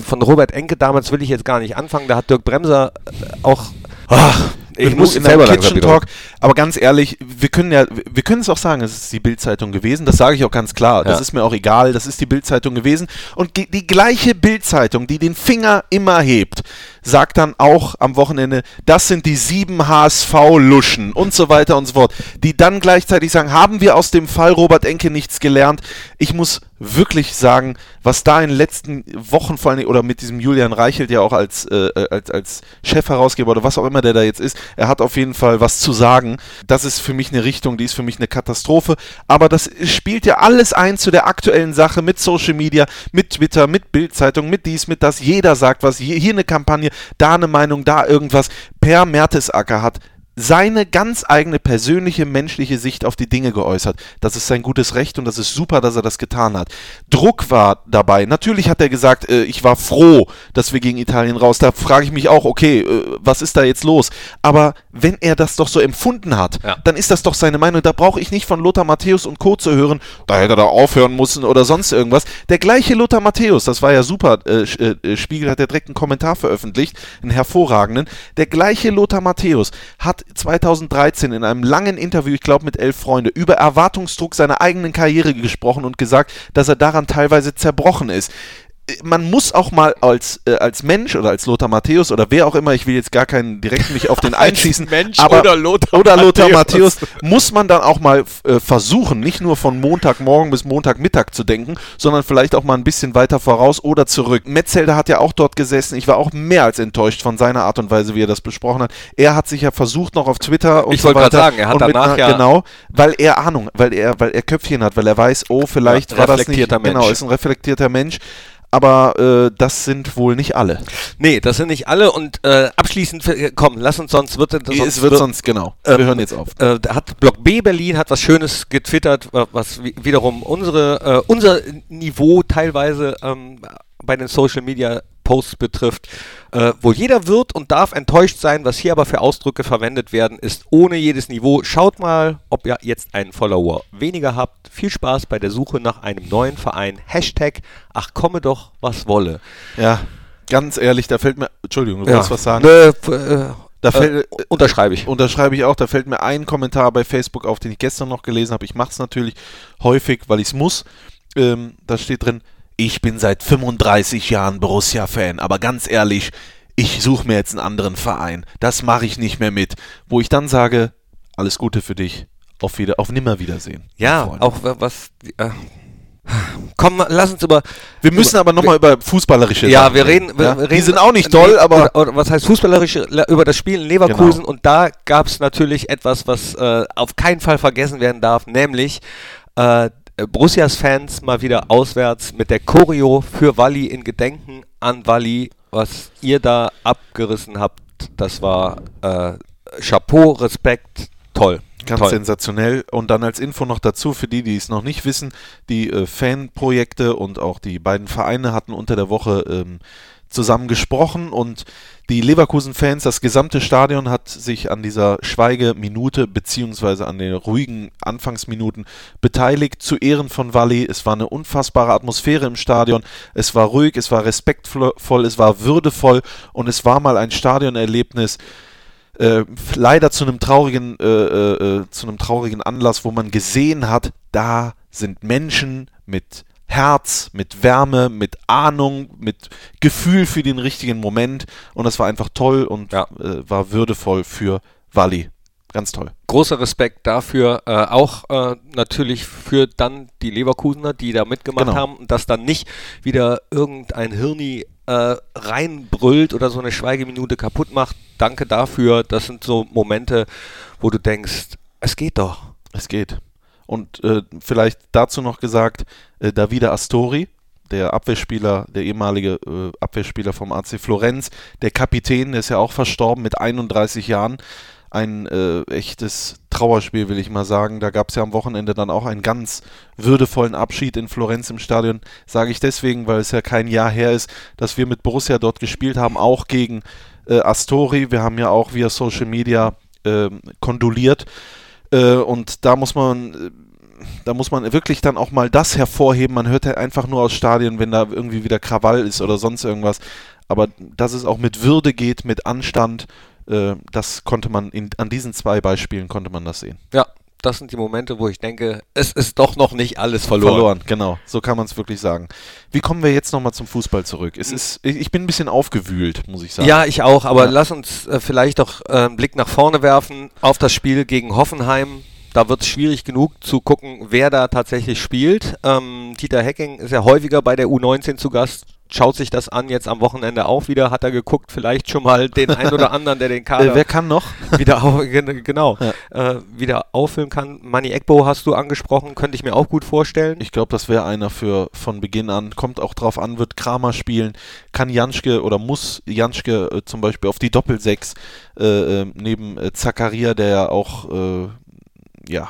von Robert Enke damals will ich jetzt gar nicht anfangen. Da hat Dirk Bremser äh, auch. Ach, ich muss in selber Kitchen. Talk. Aber ganz ehrlich, wir können ja, wir können es auch sagen, es ist die Bildzeitung gewesen. Das sage ich auch ganz klar. Das Ja. ist mir auch egal. Das ist die Bildzeitung gewesen. Und die gleiche Bildzeitung, die den Finger immer hebt, sagt dann auch am Wochenende, das sind die sieben HSV-Luschen und so weiter und so fort. Die dann gleichzeitig sagen, haben wir aus dem Fall Robert Enke nichts gelernt? Ich muss wirklich sagen, was da in den letzten Wochen vor allem, oder mit diesem Julian Reichelt ja auch als, äh, als, als Chefherausgeber oder was auch immer der da jetzt ist, er hat auf jeden Fall was zu sagen. Das ist für mich eine Richtung, die ist für mich eine Katastrophe. Aber das spielt ja alles ein zu der aktuellen Sache mit Social Media, mit Twitter, mit Bildzeitung, mit dies, mit das. Jeder sagt was. Hier eine Kampagne, da eine Meinung, da irgendwas. Per Mertesacker hat seine ganz eigene persönliche menschliche Sicht auf die Dinge geäußert. Das ist sein gutes Recht und das ist super, dass er das getan hat. Druck war dabei. Natürlich hat er gesagt, äh, ich war froh, dass wir gegen Italien raus. Da frage ich mich auch, okay, äh, was ist da jetzt los? Aber wenn er das doch so empfunden hat, Ja. dann ist das doch seine Meinung. Da brauche ich nicht von Lothar Matthäus und Co. zu hören, da hätte er da aufhören müssen oder sonst irgendwas. Der gleiche Lothar Matthäus, das war ja super, äh, äh, Spiegel hat ja direkt einen Kommentar veröffentlicht, einen hervorragenden. Der gleiche Lothar Matthäus hat 2013 in einem langen Interview, ich glaube mit elf Freunde, über Erwartungsdruck seiner eigenen Karriere gesprochen und gesagt, dass er daran teilweise zerbrochen ist man muss auch mal als, äh, als Mensch oder als Lothar Matthäus oder wer auch immer, ich will jetzt gar keinen direkt mich auf den einschießen, Mensch aber, oder Lothar oder Lothar Matthäus. Matthäus, muss man dann auch mal äh, versuchen, nicht nur von Montagmorgen bis Montagmittag zu denken, sondern vielleicht auch mal ein bisschen weiter voraus oder zurück. Metzelder hat ja auch dort gesessen. Ich war auch mehr als enttäuscht von seiner Art und Weise, wie er das besprochen hat. Er hat sich ja versucht noch auf Twitter und Ich so wollte weiter. sagen, er hat danach einer- ja- genau, weil er Ahnung, weil er, weil er Köpfchen hat, weil er weiß, oh, vielleicht Ja, war das nicht, reflektierter Mensch. genau, ist ein reflektierter Mensch. Aber äh, das sind wohl nicht alle. Nee, das sind nicht alle. Und äh, abschließend, äh, komm, lass uns sonst wird das es wird sonst, genau. Ähm, wir hören jetzt auf. Äh, hat Block B Berlin hat was Schönes getwittert, wa- was wi- wiederum unsere äh, unser Niveau teilweise ähm, bei den Social Media Posts betrifft. Äh, wo jeder wird und darf enttäuscht sein, was hier aber für Ausdrücke verwendet werden, ist ohne jedes Niveau. Schaut mal, ob ihr jetzt einen Follower weniger habt. Viel Spaß bei der Suche nach einem neuen Verein. Hashtag, ach komme doch, was wolle. Ja, ganz ehrlich, da fällt mir, Entschuldigung, du wolltest was sagen. Nö, äh, Da äh, fällt, unterschreibe ich. unterschreibe ich auch, da fällt mir ein Kommentar bei Facebook auf, den ich gestern noch gelesen habe. Ich mache es natürlich häufig, weil ich es muss. Ähm, da steht drin, ich bin seit 35 Jahren Borussia-Fan, aber ganz ehrlich, ich suche mir jetzt einen anderen Verein. Das mache ich nicht mehr mit. Wo ich dann sage, alles Gute für dich. Auf, wieder, auf Nimmerwiedersehen. Ja, auch wa- was, äh, Komm, lass uns über. Wir müssen aber nochmal über fußballerische Ja, Sachen wir reden, wir, ja? wir reden. Die sind auch nicht toll, aber Oder, oder was heißt fußballerisch le- über das Spiel in Leverkusen Genau. und da gab es natürlich etwas, was äh, auf keinen Fall vergessen werden darf, nämlich äh, Borussias Fans mal wieder auswärts mit der Choreo für Walli in Gedenken an Walli, was ihr da abgerissen habt. Das war äh, Chapeau, Respekt, toll. Ganz toll. sensationell. Und dann als Info noch dazu, für die, die es noch nicht wissen, die äh, Fanprojekte und auch die beiden Vereine hatten unter der Woche ähm, zusammen gesprochen und die Leverkusen-Fans, das gesamte Stadion hat sich an dieser Schweigeminute beziehungsweise an den ruhigen Anfangsminuten beteiligt zu Ehren von Walli. Es war eine unfassbare Atmosphäre im Stadion. Es war ruhig, es war respektvoll, es war würdevoll und es war mal ein Stadionerlebnis, äh, leider zu einem traurigen, äh, äh, äh, zu einem traurigen Anlass, wo man gesehen hat, da sind Menschen mit Herz, mit Wärme, mit Ahnung, mit Gefühl für den richtigen Moment und das war einfach toll und Ja. äh, war würdevoll für Walli. Ganz toll. großer Respekt dafür, äh, auch äh, natürlich für dann die Leverkusener, die da mitgemacht Genau. haben und dass dann nicht wieder irgendein Hirni äh, reinbrüllt oder so eine Schweigeminute kaputt macht. Danke dafür. Das sind so Momente, wo du denkst, es geht doch. Es geht. Und äh, vielleicht dazu noch gesagt, äh, Davide Astori, der Abwehrspieler, der ehemalige äh, Abwehrspieler vom AC Florenz, der Kapitän, der ist ja auch verstorben mit 31 Jahren. Ein äh, echtes Trauerspiel, will ich mal sagen. Da gab es ja am Wochenende dann auch einen ganz würdevollen Abschied in Florenz im Stadion. Sage ich deswegen, weil es ja kein Jahr her ist, dass wir mit Borussia dort gespielt haben, auch gegen äh, Astori. Wir haben ja auch via Social Media ähm, kondoliert. Äh, und da muss man, äh, da muss man wirklich dann auch mal das hervorheben. Man hört ja einfach nur aus Stadien, wenn da irgendwie wieder Krawall ist oder sonst irgendwas. Aber dass es auch mit Würde geht, mit Anstand, äh, das konnte man in, an diesen zwei Beispielen konnte man das sehen. Ja, das sind die Momente, wo ich denke, es ist doch noch nicht alles verloren. Verloren, genau. So kann man es wirklich sagen. Wie kommen wir jetzt nochmal zum Fußball zurück? Es ist, ich ich bin ein bisschen aufgewühlt, muss ich sagen. Ja, ich auch, aber Ja. lass uns äh, vielleicht doch äh, einen Blick nach vorne werfen auf das Spiel gegen Hoffenheim. Da wird es schwierig genug zu gucken, wer da tatsächlich spielt. Ähm, Dieter Hecking ist ja häufiger bei der U19 zu Gast, schaut sich das an, jetzt am Wochenende auch wieder, hat er geguckt, vielleicht schon mal den ein oder anderen, der den Kader Äh, wer kann noch? wieder, au gen- genau, Ja. äh, wieder auffüllen kann. Manny Ekbo hast du angesprochen, könnte ich mir auch gut vorstellen. Ich glaube, das wäre einer für von Beginn an. Kommt auch drauf an, wird Kramer spielen, kann Janschke oder muss Janschke äh, zum Beispiel auf die Doppelsechs äh, äh, neben äh, Zakaria, der ja auch äh, ja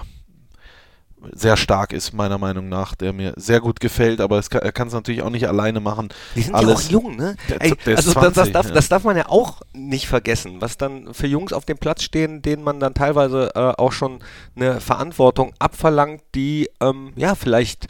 sehr stark ist, meiner Meinung nach, der mir sehr gut gefällt, aber kann, er kann es natürlich auch nicht alleine machen. Die sind Alles. ja auch jung, ne? Der- Ey, der also das, das, 20, darf, ja. das darf man ja auch nicht vergessen, was dann für Jungs auf dem Platz stehen, denen man dann teilweise äh, auch schon eine Verantwortung abverlangt, die ähm, ja vielleicht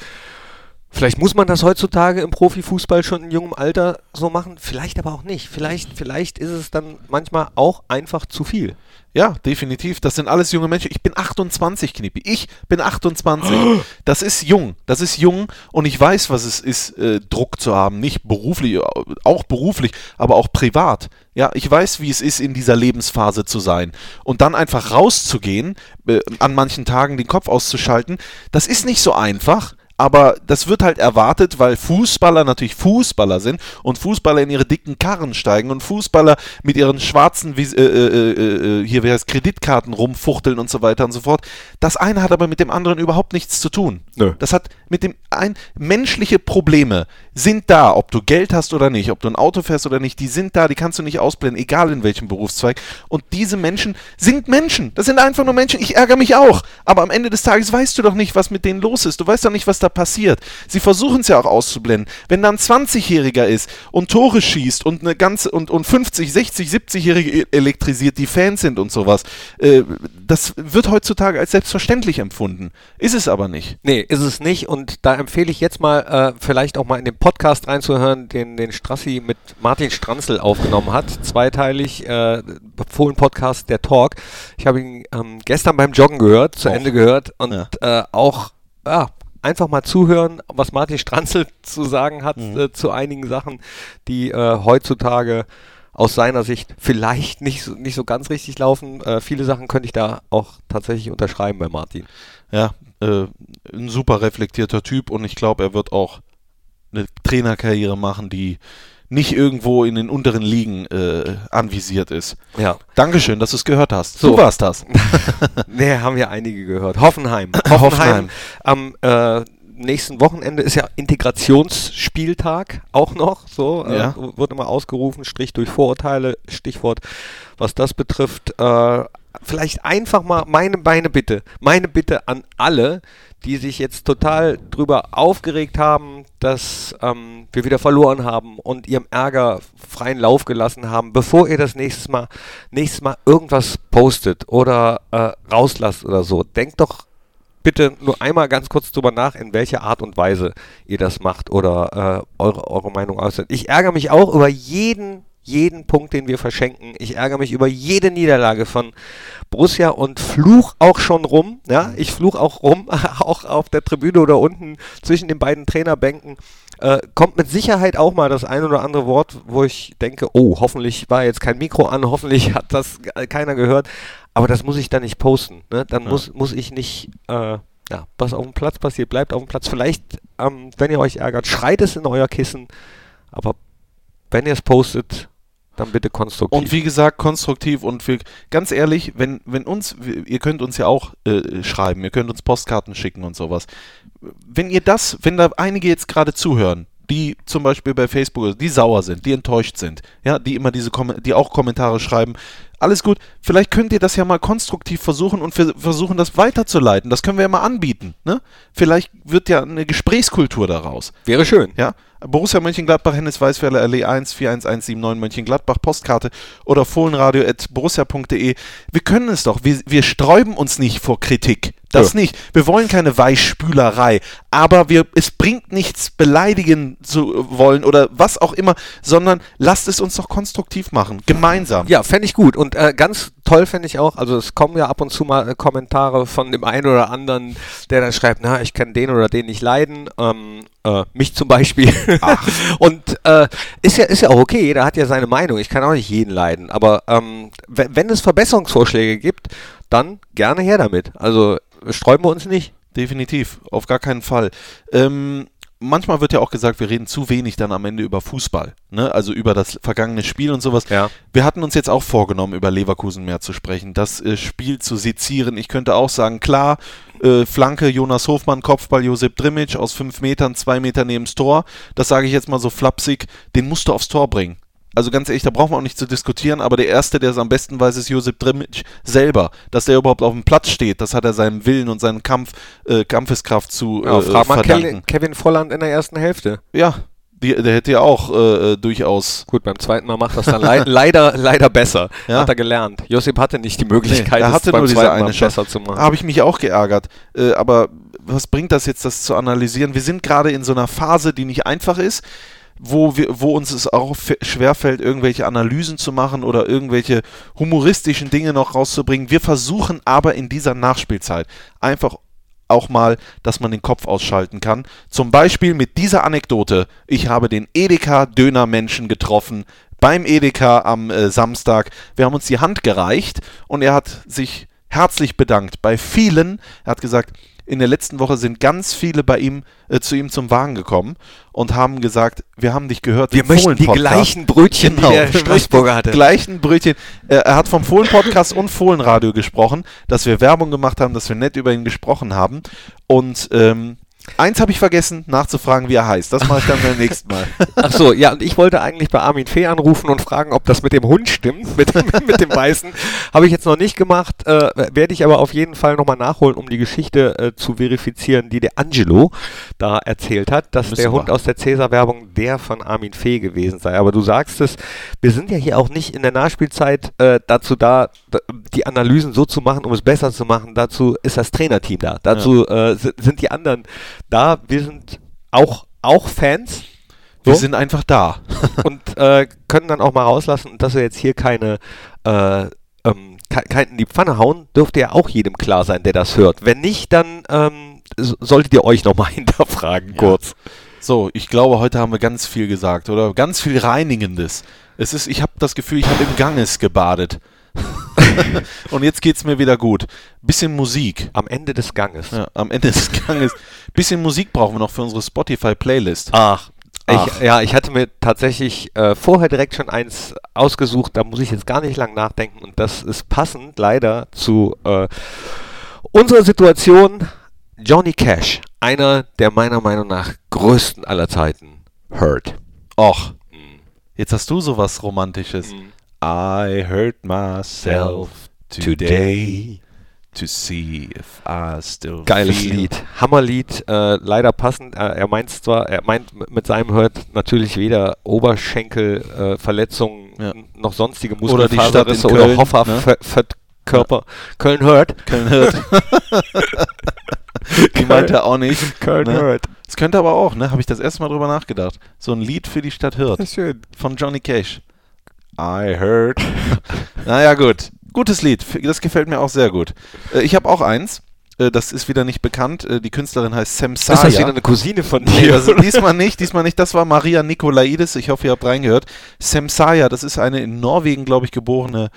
Vielleicht muss man das heutzutage im Profifußball schon in jungem Alter so machen, vielleicht aber auch nicht. Vielleicht, vielleicht ist es dann manchmal auch einfach zu viel. Ja, definitiv. Das sind alles junge Menschen. Ich bin 28, Knippi. Ich bin 28. Das ist jung. Das ist jung und ich weiß, was es ist, äh, Druck zu haben. Nicht beruflich, auch beruflich, aber auch privat. Ja, ich weiß, wie es ist, in dieser Lebensphase zu sein. Und dann einfach rauszugehen, äh, an manchen Tagen den Kopf auszuschalten, das ist nicht so einfach. Aber das wird halt erwartet, weil Fußballer natürlich Fußballer sind und Fußballer in ihre dicken Karren steigen und Fußballer mit ihren schwarzen äh, äh, äh, äh, hier wie heißt Kreditkarten rumfuchteln und so weiter und so fort. Das eine hat aber mit dem anderen überhaupt nichts zu tun. Nö. Das hat mit dem ein menschliche Probleme sind da, ob du Geld hast oder nicht, ob du ein Auto fährst oder nicht, die sind da, die kannst du nicht ausblenden, egal in welchem Berufszweig. Und diese Menschen sind Menschen. Das sind einfach nur Menschen. Ich ärgere mich auch. Aber am Ende des Tages weißt du doch nicht, was mit denen los ist. Du weißt doch nicht, was da passiert. Sie versuchen es ja auch auszublenden. Wenn da ein 20-Jähriger ist und Tore schießt und eine ganze und, und 50, 60, 70-Jährige elektrisiert, die Fans sind und sowas, äh, das wird heutzutage als selbstverständlich empfunden. Ist es aber nicht. Nee, ist es nicht. Und da empfehle ich jetzt mal, äh, vielleicht auch mal in den Podcast reinzuhören, den, den Strassi mit Martin Stranzl aufgenommen hat. Zweiteilig, äh, Fohlen-Podcast, der Talk. Ich habe ihn ähm, gestern beim Joggen gehört, zu Och. Ende gehört und Ja. äh, auch, ja, einfach mal zuhören, was Martin Stranzl zu sagen hat Mhm. äh, zu einigen Sachen, die äh, heutzutage aus seiner Sicht vielleicht nicht so, nicht so ganz richtig laufen. Äh, viele Sachen könnte ich da auch tatsächlich unterschreiben bei Martin. Ja, äh, ein super reflektierter Typ und ich glaube, er wird auch eine Trainerkarriere machen, die nicht irgendwo in den unteren Ligen äh, anvisiert ist. Ja. Dankeschön, dass du es gehört hast. So. Du warst das. Nee, haben ja einige gehört. Hoffenheim. Hoffenheim. am äh, nächsten Wochenende ist ja Integrationsspieltag auch noch. So äh, Ja. wird immer ausgerufen, Strich durch Vorurteile, Stichwort, was das betrifft. Äh, vielleicht einfach mal meine, meine Bitte, meine Bitte an alle, die sich jetzt total drüber aufgeregt haben, dass ähm, wir wieder verloren haben und ihrem Ärger freien Lauf gelassen haben, bevor ihr das nächstes Mal, nächstes Mal irgendwas postet oder äh, rauslasst oder so. Denkt doch bitte nur einmal ganz kurz drüber nach, in welcher Art und Weise ihr das macht oder äh, eure, eure Meinung äußert. Ich ärgere mich auch über jeden, jeden Punkt, den wir verschenken. Ich ärgere mich über jede Niederlage von Borussia und fluch auch schon rum. Ja, ich fluch auch rum, auch auf der Tribüne oder unten zwischen den beiden Trainerbänken. Äh, kommt mit Sicherheit auch mal das ein oder andere Wort, wo ich denke, oh, hoffentlich war jetzt kein Mikro an, hoffentlich hat das keiner gehört. Aber das muss ich dann nicht posten. Ne? Dann Ja. muss, muss ich nicht, äh, ja, was auf dem Platz passiert, bleibt auf dem Platz. Vielleicht, ähm, wenn ihr euch ärgert, schreit es in euer Kissen. Aber wenn ihr es postet, dann bitte konstruktiv. Und wie gesagt, konstruktiv und wir, ganz ehrlich, wenn, wenn uns, ihr könnt uns ja auch äh, schreiben, ihr könnt uns Postkarten schicken und sowas. Wenn ihr das, wenn da einige jetzt gerade zuhören, die zum Beispiel bei Facebook, die sauer sind, die enttäuscht sind, ja, die immer diese, Kom die auch Kommentare schreiben, alles gut, vielleicht könnt ihr das ja mal konstruktiv versuchen und wir versuchen das weiterzuleiten. Das können wir ja mal anbieten, ne? Vielleicht wird ja eine Gesprächskultur daraus. Wäre schön. Ja, Borussia Mönchengladbach, Hennes Weißweiler, Allee 1, 41179 Mönchengladbach, Postkarte oder fohlenradio.borussia.de. Wir können es doch. Wir, wir sträuben uns nicht vor Kritik. Das Ja. nicht. Wir wollen keine Weichspülerei. Aber wir, es bringt nichts, beleidigen zu wollen oder was auch immer, sondern lasst es uns doch konstruktiv machen. Gemeinsam. Ja, fände ich gut. Und äh, ganz toll fände ich auch, also es kommen ja ab und zu mal äh, Kommentare von dem einen oder anderen, der dann schreibt, na, ich kann den oder den nicht leiden. Ähm, äh, mich zum Beispiel. und äh, ist ja ist ja auch okay, jeder hat ja seine Meinung. Ich kann auch nicht jeden leiden. Aber ähm, wenn, wenn es Verbesserungsvorschläge gibt, dann gerne her damit. Also sträuben wir uns nicht. Definitiv, auf gar keinen Fall. Ähm, manchmal wird ja auch gesagt, wir reden zu wenig dann am Ende über Fußball, ne? also über das vergangene Spiel und sowas. Ja. Wir hatten uns jetzt auch vorgenommen, über Leverkusen mehr zu sprechen, das äh, Spiel zu sezieren. Ich könnte auch sagen, klar, äh, Flanke Jonas Hofmann, Kopfball Josep Drimic aus fünf Metern, zwei Meter neben das Tor. Das sage ich jetzt mal so flapsig, den musst du aufs Tor bringen. Also ganz ehrlich, da brauchen wir auch nicht zu diskutieren, aber der Erste, der es am besten weiß, ist Josep Drimic selber. Dass der überhaupt auf dem Platz steht, das hat er seinem Willen und seinem Kampf, äh, Kampfeskraft zu Ja, äh, frag mal verdanken. Kevin, Volland in der ersten Hälfte. Ja, die, der hätte ja auch äh, äh, durchaus Gut, beim zweiten Mal macht das dann lei leider, leider besser. Ja. Hat er gelernt. Josip hatte nicht die Möglichkeit, er es hatte beim nur diese zweiten eine Mal Chance. besser zu machen. Habe ich mich auch geärgert. Äh, aber was bringt das jetzt, das zu analysieren? Wir sind gerade in so einer Phase, die nicht einfach ist, wo, wir, wo uns es auch schwerfällt, irgendwelche Analysen zu machen oder irgendwelche humoristischen Dinge noch rauszubringen. Wir versuchen aber in dieser Nachspielzeit einfach auch mal, dass man den Kopf ausschalten kann. Zum Beispiel mit dieser Anekdote. Ich habe den Edeka-Dönermenschen getroffen beim Edeka am äh, Samstag. Wir haben uns die Hand gereicht und er hat sich herzlich bedankt bei vielen. Er hat gesagt, in der letzten Woche sind ganz viele bei ihm äh, zu ihm zum Wagen gekommen und haben gesagt, wir haben dich gehört. Wir möchten die Fohlen-Podcast." gleichen Brötchen, Genau, die der Straßburger hatte. Gleichen Brötchen. Er hat vom Fohlen-Podcast und Fohlenradio gesprochen, dass wir Werbung gemacht haben, dass wir nett über ihn gesprochen haben. Und ähm, eins habe ich vergessen, nachzufragen, wie er heißt. Das mache ich dann beim nächsten Mal. Ach so, ja, und ich wollte eigentlich bei Armin Fee anrufen und fragen, ob das mit dem Hund stimmt, mit, dem- mit dem Weißen. Habe ich jetzt noch nicht gemacht, äh, werde ich aber auf jeden Fall nochmal nachholen, um die Geschichte äh, zu verifizieren, die der Angelo da erzählt hat, dass Müssen der wir. Hund aus der Cäsar-Werbung der von Armin Fee gewesen sei. Aber du sagst es, wir sind ja hier auch nicht in der Nachspielzeit äh, dazu da, die Analysen so zu machen, um es besser zu machen. Dazu ist das Trainerteam da. Dazu äh, si- sind die anderen da. Wir sind auch, auch Fans Wir So? sind einfach da. und äh, können dann auch mal rauslassen, dass wir jetzt hier keine äh, ähm, in die Pfanne hauen, dürfte ja auch jedem klar sein, der das hört. Wenn nicht, dann ähm, solltet ihr euch nochmal hinterfragen, kurz. So, ich glaube, heute haben wir ganz viel gesagt, oder? Ganz viel Reinigendes. Es ist, ich habe das Gefühl, ich habe im Ganges gebadet. und jetzt geht's mir wieder gut. Bisschen Musik. Am Ende des Ganges. Ja, am Ende des Ganges. Bisschen Musik brauchen wir noch für unsere Spotify-Playlist. Ach. Ach. Ich, ja, ich hatte mir tatsächlich äh, vorher direkt schon eins ausgesucht, da muss ich jetzt gar nicht lang nachdenken und das ist passend leider zu äh, unserer Situation. Johnny Cash, einer der meiner Meinung nach größten aller Zeiten. Hurt. Och, jetzt hast du sowas Romantisches. I hurt myself today to see if I still Geiles feel. Lied. Hammerlied, äh, leider passend. Äh, er meint zwar, er meint mit seinem Hurt natürlich weder Oberschenkelverletzungen äh, Ja. noch sonstige Oder die Stadt in Muskelfaserrisse Köln, oder Hoffer ne? Ver- Verkörper. Köln hört. Köln hört. Die meinte auch nicht. Köln ne? hört. Es könnte aber auch, ne? Habe ich das erste Mal drüber nachgedacht. So ein Lied für die Stadt Hürth. Schön. von Johnny Cash. I heard. naja, gut. Gutes Lied. Das gefällt mir auch sehr gut. Äh, Ich habe auch eins. Äh, Das ist wieder nicht bekannt. Äh, Die Künstlerin heißt Sam Ist das Saya. wieder eine Cousine von Nee, dir? das ist diesmal nicht, diesmal nicht. Das war Maria Nikolaidis. Ich hoffe, ihr habt reingehört. Sam Saya, das ist eine in Norwegen, glaube ich, geborene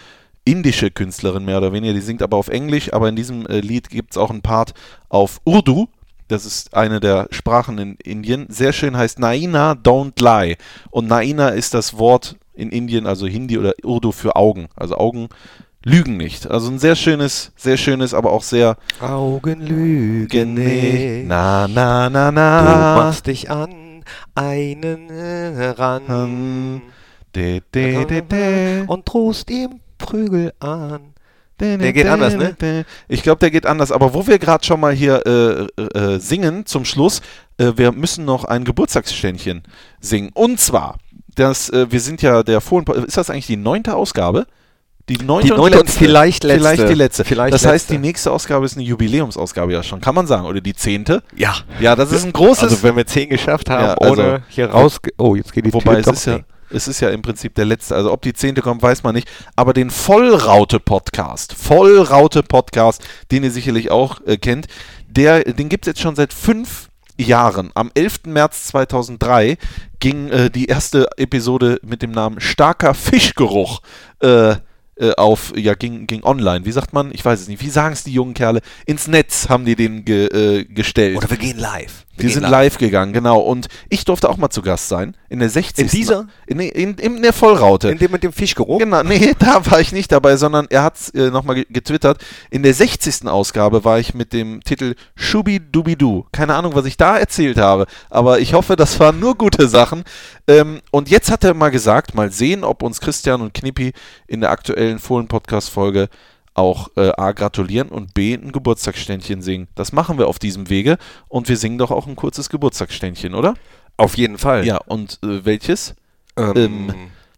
indische Künstlerin, mehr oder weniger. Die singt aber auf Englisch, aber in diesem Lied gibt es auch einen Part auf Urdu. Das ist eine der Sprachen in Indien. Sehr schön heißt Naina Don't Lie. Und Naina ist das Wort in Indien, also Hindi oder Urdu für Augen. Also Augen lügen nicht. Also ein sehr schönes, sehr schönes, aber auch sehr Augen lügen nicht. Na, na, na, Du na. machst dich an einen heran Hm. De, de, de, de. und drohst ihm Prügel an. Der geht anders, ne? Ich glaube, der geht anders. Aber wo wir gerade schon mal hier äh, äh, singen zum Schluss, äh, wir müssen noch ein Geburtstagsständchen singen. Und zwar, das, äh, wir sind ja der Fohlen. Ist das eigentlich die neunte Ausgabe? Die neunte, Die neunte und vielleicht letzte. Vielleicht die letzte. Vielleicht das heißt, letzte. die nächste Ausgabe ist eine Jubiläumsausgabe ja schon, kann man sagen. Oder die zehnte? Ja. Ja, das ist ein großes. Also wenn wir 10 geschafft haben, Ja, also- ohne hier raus... Oh, jetzt geht die Wobei Tür es doch ist, ja, es ist ja im Prinzip der letzte. Also ob die zehnte kommt, weiß man nicht. Aber den Vollraute-Podcast, Vollraute-Podcast, den ihr sicherlich auch äh, kennt, der, den gibt es jetzt schon seit fünf Jahren. Am 11. März 2003 ging äh, die erste Episode mit dem Namen Starker Fischgeruch äh, äh, auf, ja, ging, ging online. Wie sagt man? Ich weiß es nicht. Wie sagen es die jungen Kerle? Ins Netz haben die den ge, äh, gestellt. Oder wir gehen live. Wir sind live gegegangen, genau. Und ich durfte auch mal zu Gast sein. In der 60. In dieser? In, in, in der Vollraute. In dem mit dem Fischgeruch? Genau, nee, da war ich nicht dabei, sondern er hat äh, nochmal ge- getwittert. In der 60. Ausgabe war ich mit dem Titel Schubi-Dubi-Du. Keine Ahnung, was ich da erzählt habe, aber ich hoffe, das waren nur gute Sachen. Ähm, und jetzt hat er mal gesagt, mal sehen, ob uns Christian und Knippi in der aktuellen Fohlen-Podcast-Folge auch äh, A gratulieren und B ein Geburtstagsständchen singen. Das machen wir auf diesem Wege und wir singen doch auch ein kurzes Geburtstagsständchen, oder? Auf jeden Fall. Ja, und äh, welches? Ähm, Ähm,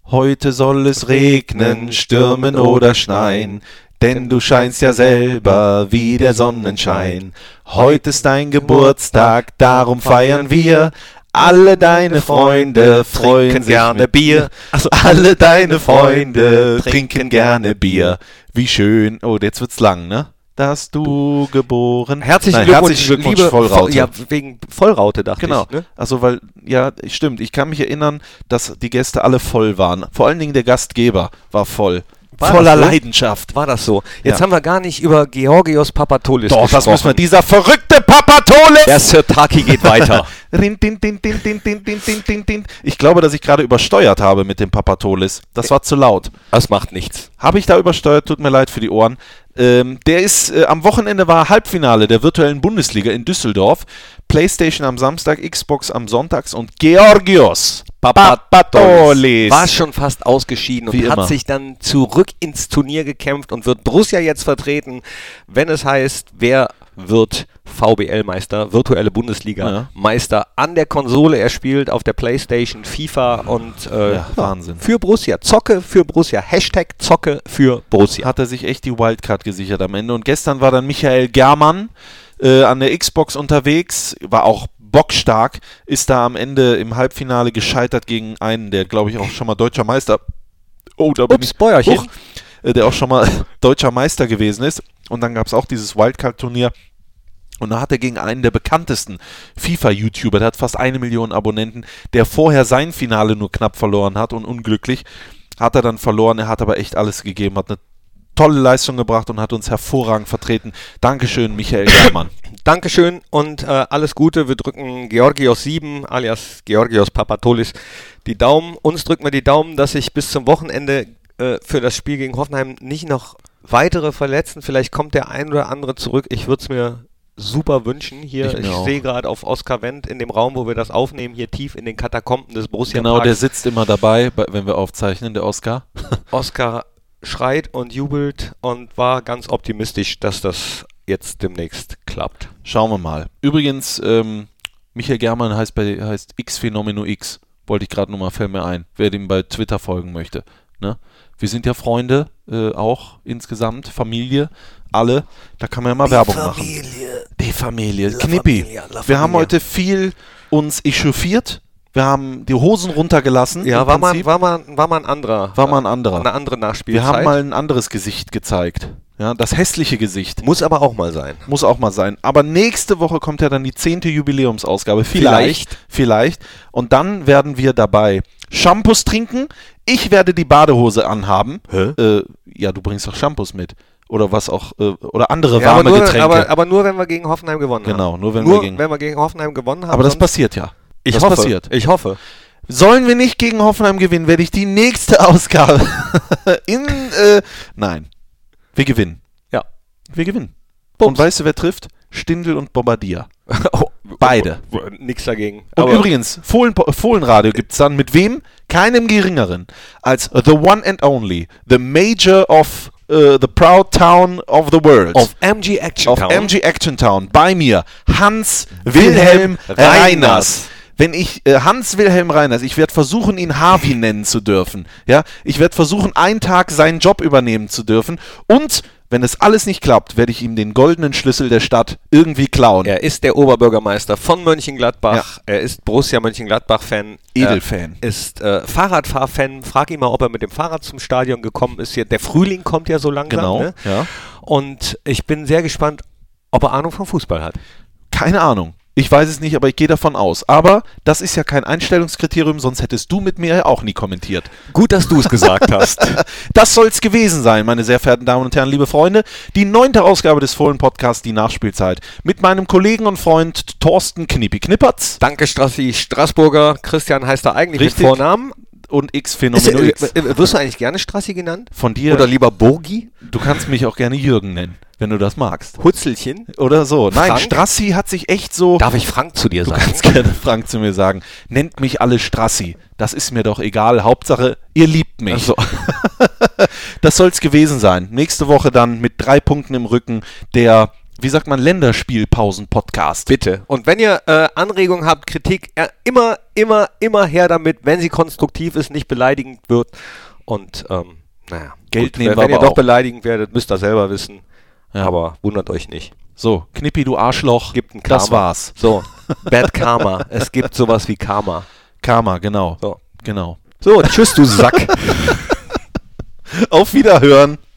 Heute soll es regnen, stürmen oder schneien, denn du scheinst ja selber wie der Sonnenschein. Heute ist dein Geburtstag, darum feiern wir. Alle deine Freunde Trinken gerne Bier. Also alle deine Freunde trinken gerne Bier. Wie schön. Oh, jetzt wird's lang, ne? Dass du geboren. herzlichen Nein, Glückwunsch, herzlichen Glückwunsch, liebe Vollraute. Voll- Ja, wegen Vollraute dachte Genau. ich. Ne? Also, weil, ja, stimmt. Ich kann mich erinnern, dass die Gäste alle voll waren. Vor allen Dingen der Gastgeber war voll. War voller so? Leidenschaft. War das so? Jetzt ja. haben wir gar nicht über Georgios Papatolis Doch, gesprochen. das müssen wir. Dieser verrückte Papatolis! Der Sirtaki geht weiter. ich glaube, dass ich gerade übersteuert habe mit dem Papatolis. Das war zu laut. Das macht nichts. Habe ich da übersteuert? Tut mir leid für die Ohren. Ähm, der ist, äh, am Wochenende war Halbfinale der virtuellen Bundesliga in Düsseldorf. Playstation am Samstag, Xbox am Sonntags und Georgios Papatolis. War schon fast ausgeschieden und Wie hat immer. sich dann zurück ins Turnier gekämpft und wird Borussia jetzt vertreten, wenn es heißt, wer wird VBL-Meister, virtuelle Bundesliga-Meister an der Konsole. Er spielt auf der Playstation, FIFA und äh, Ja, Wahnsinn. für Borussia. Zocke für Borussia. Hashtag Zocke für Borussia. hat er sich echt die Wildcard gesichert am Ende. Und gestern war dann Michael Germann äh, an der Xbox unterwegs, war auch bockstark, ist da am Ende im Halbfinale gescheitert gegen einen, der glaube ich auch schon mal deutscher Meister. Oh, da bin Ups, ich. Bäuerchen. Huch, äh, der auch schon mal deutscher Meister gewesen ist. Und dann gab es auch dieses Wildcard-Turnier. Und da hat er gegen einen der bekanntesten FIFA-YouTuber, der hat fast eine Million Abonnenten, der vorher sein Finale nur knapp verloren hat und unglücklich, hat er dann verloren. Er hat aber echt alles gegeben, hat eine tolle Leistung gebracht und hat uns hervorragend vertreten. Dankeschön, Michael Germann. Dankeschön und äh, alles Gute. Wir drücken Georgios 7 alias Georgios Papatolis die Daumen. Uns drücken wir die Daumen, dass sich bis zum Wochenende äh, für das Spiel gegen Hoffenheim nicht noch weitere verletzen. Vielleicht kommt der ein oder andere zurück. Ich würde es mir super wünschen. Hier, Ich ich, sehe gerade auf Oskar Wendt in dem Raum, wo wir das aufnehmen, hier tief in den Katakomben des Borussia Genau, der Parks. sitzt immer dabei, bei- wenn wir aufzeichnen, der Oscar. Oskar schreit und jubelt und war ganz optimistisch, dass das jetzt demnächst klappt. Schauen wir mal. Übrigens, ähm, Michael Germann heißt, bei, heißt X Phenomeno X. Wollte ich gerade nochmal, fällt mir ein, wer dem bei Twitter folgen möchte. Ne? Wir sind ja Freunde, äh, auch insgesamt, Familie, alle. Da kann man ja mal Werbung machen. Die Familie. Knippi. Familia, la Wir haben Familia. heute viel uns echauffiert. Wir haben die Hosen runtergelassen. Ja, war mal, war, mal, war mal ein anderer. War mal ein anderer. Eine andere Nachspielzeit. Wir haben mal ein anderes Gesicht gezeigt. Ja, das hässliche Gesicht. Muss aber auch mal sein. Muss auch mal sein. Aber nächste Woche kommt ja dann die zehnte Jubiläumsausgabe. Vielleicht. Vielleicht. Und dann werden wir dabei Shampoos trinken. Ich werde die Badehose anhaben. Hä? Äh, ja, du bringst doch Shampoos mit. Oder was auch. Äh, oder andere Ja, aber, warme nur, Getränke. aber, aber nur, wenn wir gegen Hoffenheim gewonnen haben. Genau, nur wenn nur, wir gegen- wenn wir gegen Hoffenheim gewonnen haben. Aber das passiert ja. Ich das hoffe. passiert. Ich hoffe. Sollen wir nicht gegen Hoffenheim gewinnen, werde ich die nächste Ausgabe in. Äh, nein. Wir gewinnen. Ja. Wir gewinnen. Bums. Und weißt du, wer trifft? Stindl und Bombardier. Beide. Nix dagegen. Und Aber übrigens, Fohlen, Fohlenradio gibt es dann mit wem? Keinem geringeren als the one and only, the Major of uh, the proud town of the world. auf MG Action Auf Town. MG Action Town. Bei mir Hans Wilhelm Reiners. Wenn ich äh, Hans Wilhelm Reiners, ich werde versuchen, ihn Harvey nennen zu dürfen. Ja, ich werde versuchen, einen Tag seinen Job übernehmen zu dürfen. Und wenn es alles nicht klappt, werde ich ihm den goldenen Schlüssel der Stadt irgendwie klauen. Er ist der Oberbürgermeister von Mönchengladbach. Er ist Borussia Mönchengladbach-Fan. Edelfan. Er ist äh, Fahrradfahr-Fan. Frag ihn mal, ob er mit dem Fahrrad zum Stadion gekommen ist. Der Frühling kommt ja so langsam. Genau. Ne? Ja. Und ich bin sehr gespannt, ob er Ahnung vom Fußball hat. Keine Ahnung. Ich weiß es nicht, aber ich gehe davon aus. Aber das ist ja kein Einstellungskriterium, sonst hättest du mit mir auch nie kommentiert. Gut, dass du es gesagt hast. Das soll's gewesen sein, meine sehr verehrten Damen und Herren, liebe Freunde. Die neunte Ausgabe des Fohlen Podcasts, die Nachspielzeit. Mit meinem Kollegen und Freund Thorsten Knippi Knippertz Danke, Strassi Straßburger. Christian heißt er eigentlich Richtig. mit Vornamen. und X Ist, Phänomeno äh, X. äh, wirst du eigentlich gerne Strassi genannt? Von dir. Oder lieber Burgi? du kannst mich auch gerne Jürgen nennen, wenn du das magst. Hutzelchen? Oder so. Nein, Frank? Strassi hat sich echt so. Darf ich Frank zu dir Du sagen? kannst gerne Frank zu mir sagen. Nennt mich alle Strassi. Das ist mir doch egal. Hauptsache, ihr liebt mich. So. Das soll's gewesen sein. Nächste Woche dann mit drei Punkten im Rücken der, wie sagt man, Länderspielpausen-Podcast. Bitte. Und wenn ihr äh, Anregungen habt, Kritik, äh, immer, immer, immer her damit, wenn sie konstruktiv ist, nicht beleidigend wird. Und ähm, naja, Geld gut, nehmen wenn, wir wenn ihr doch auch. beleidigend werdet, müsst ihr selber wissen. Ja. Aber wundert euch nicht. So, Knippi, du Arschloch. Gibt ein Karma. Das war's. So, Bad Karma. es gibt sowas wie Karma. Karma, genau. So, Genau. so tschüss, du Sack. Auf Wiederhören.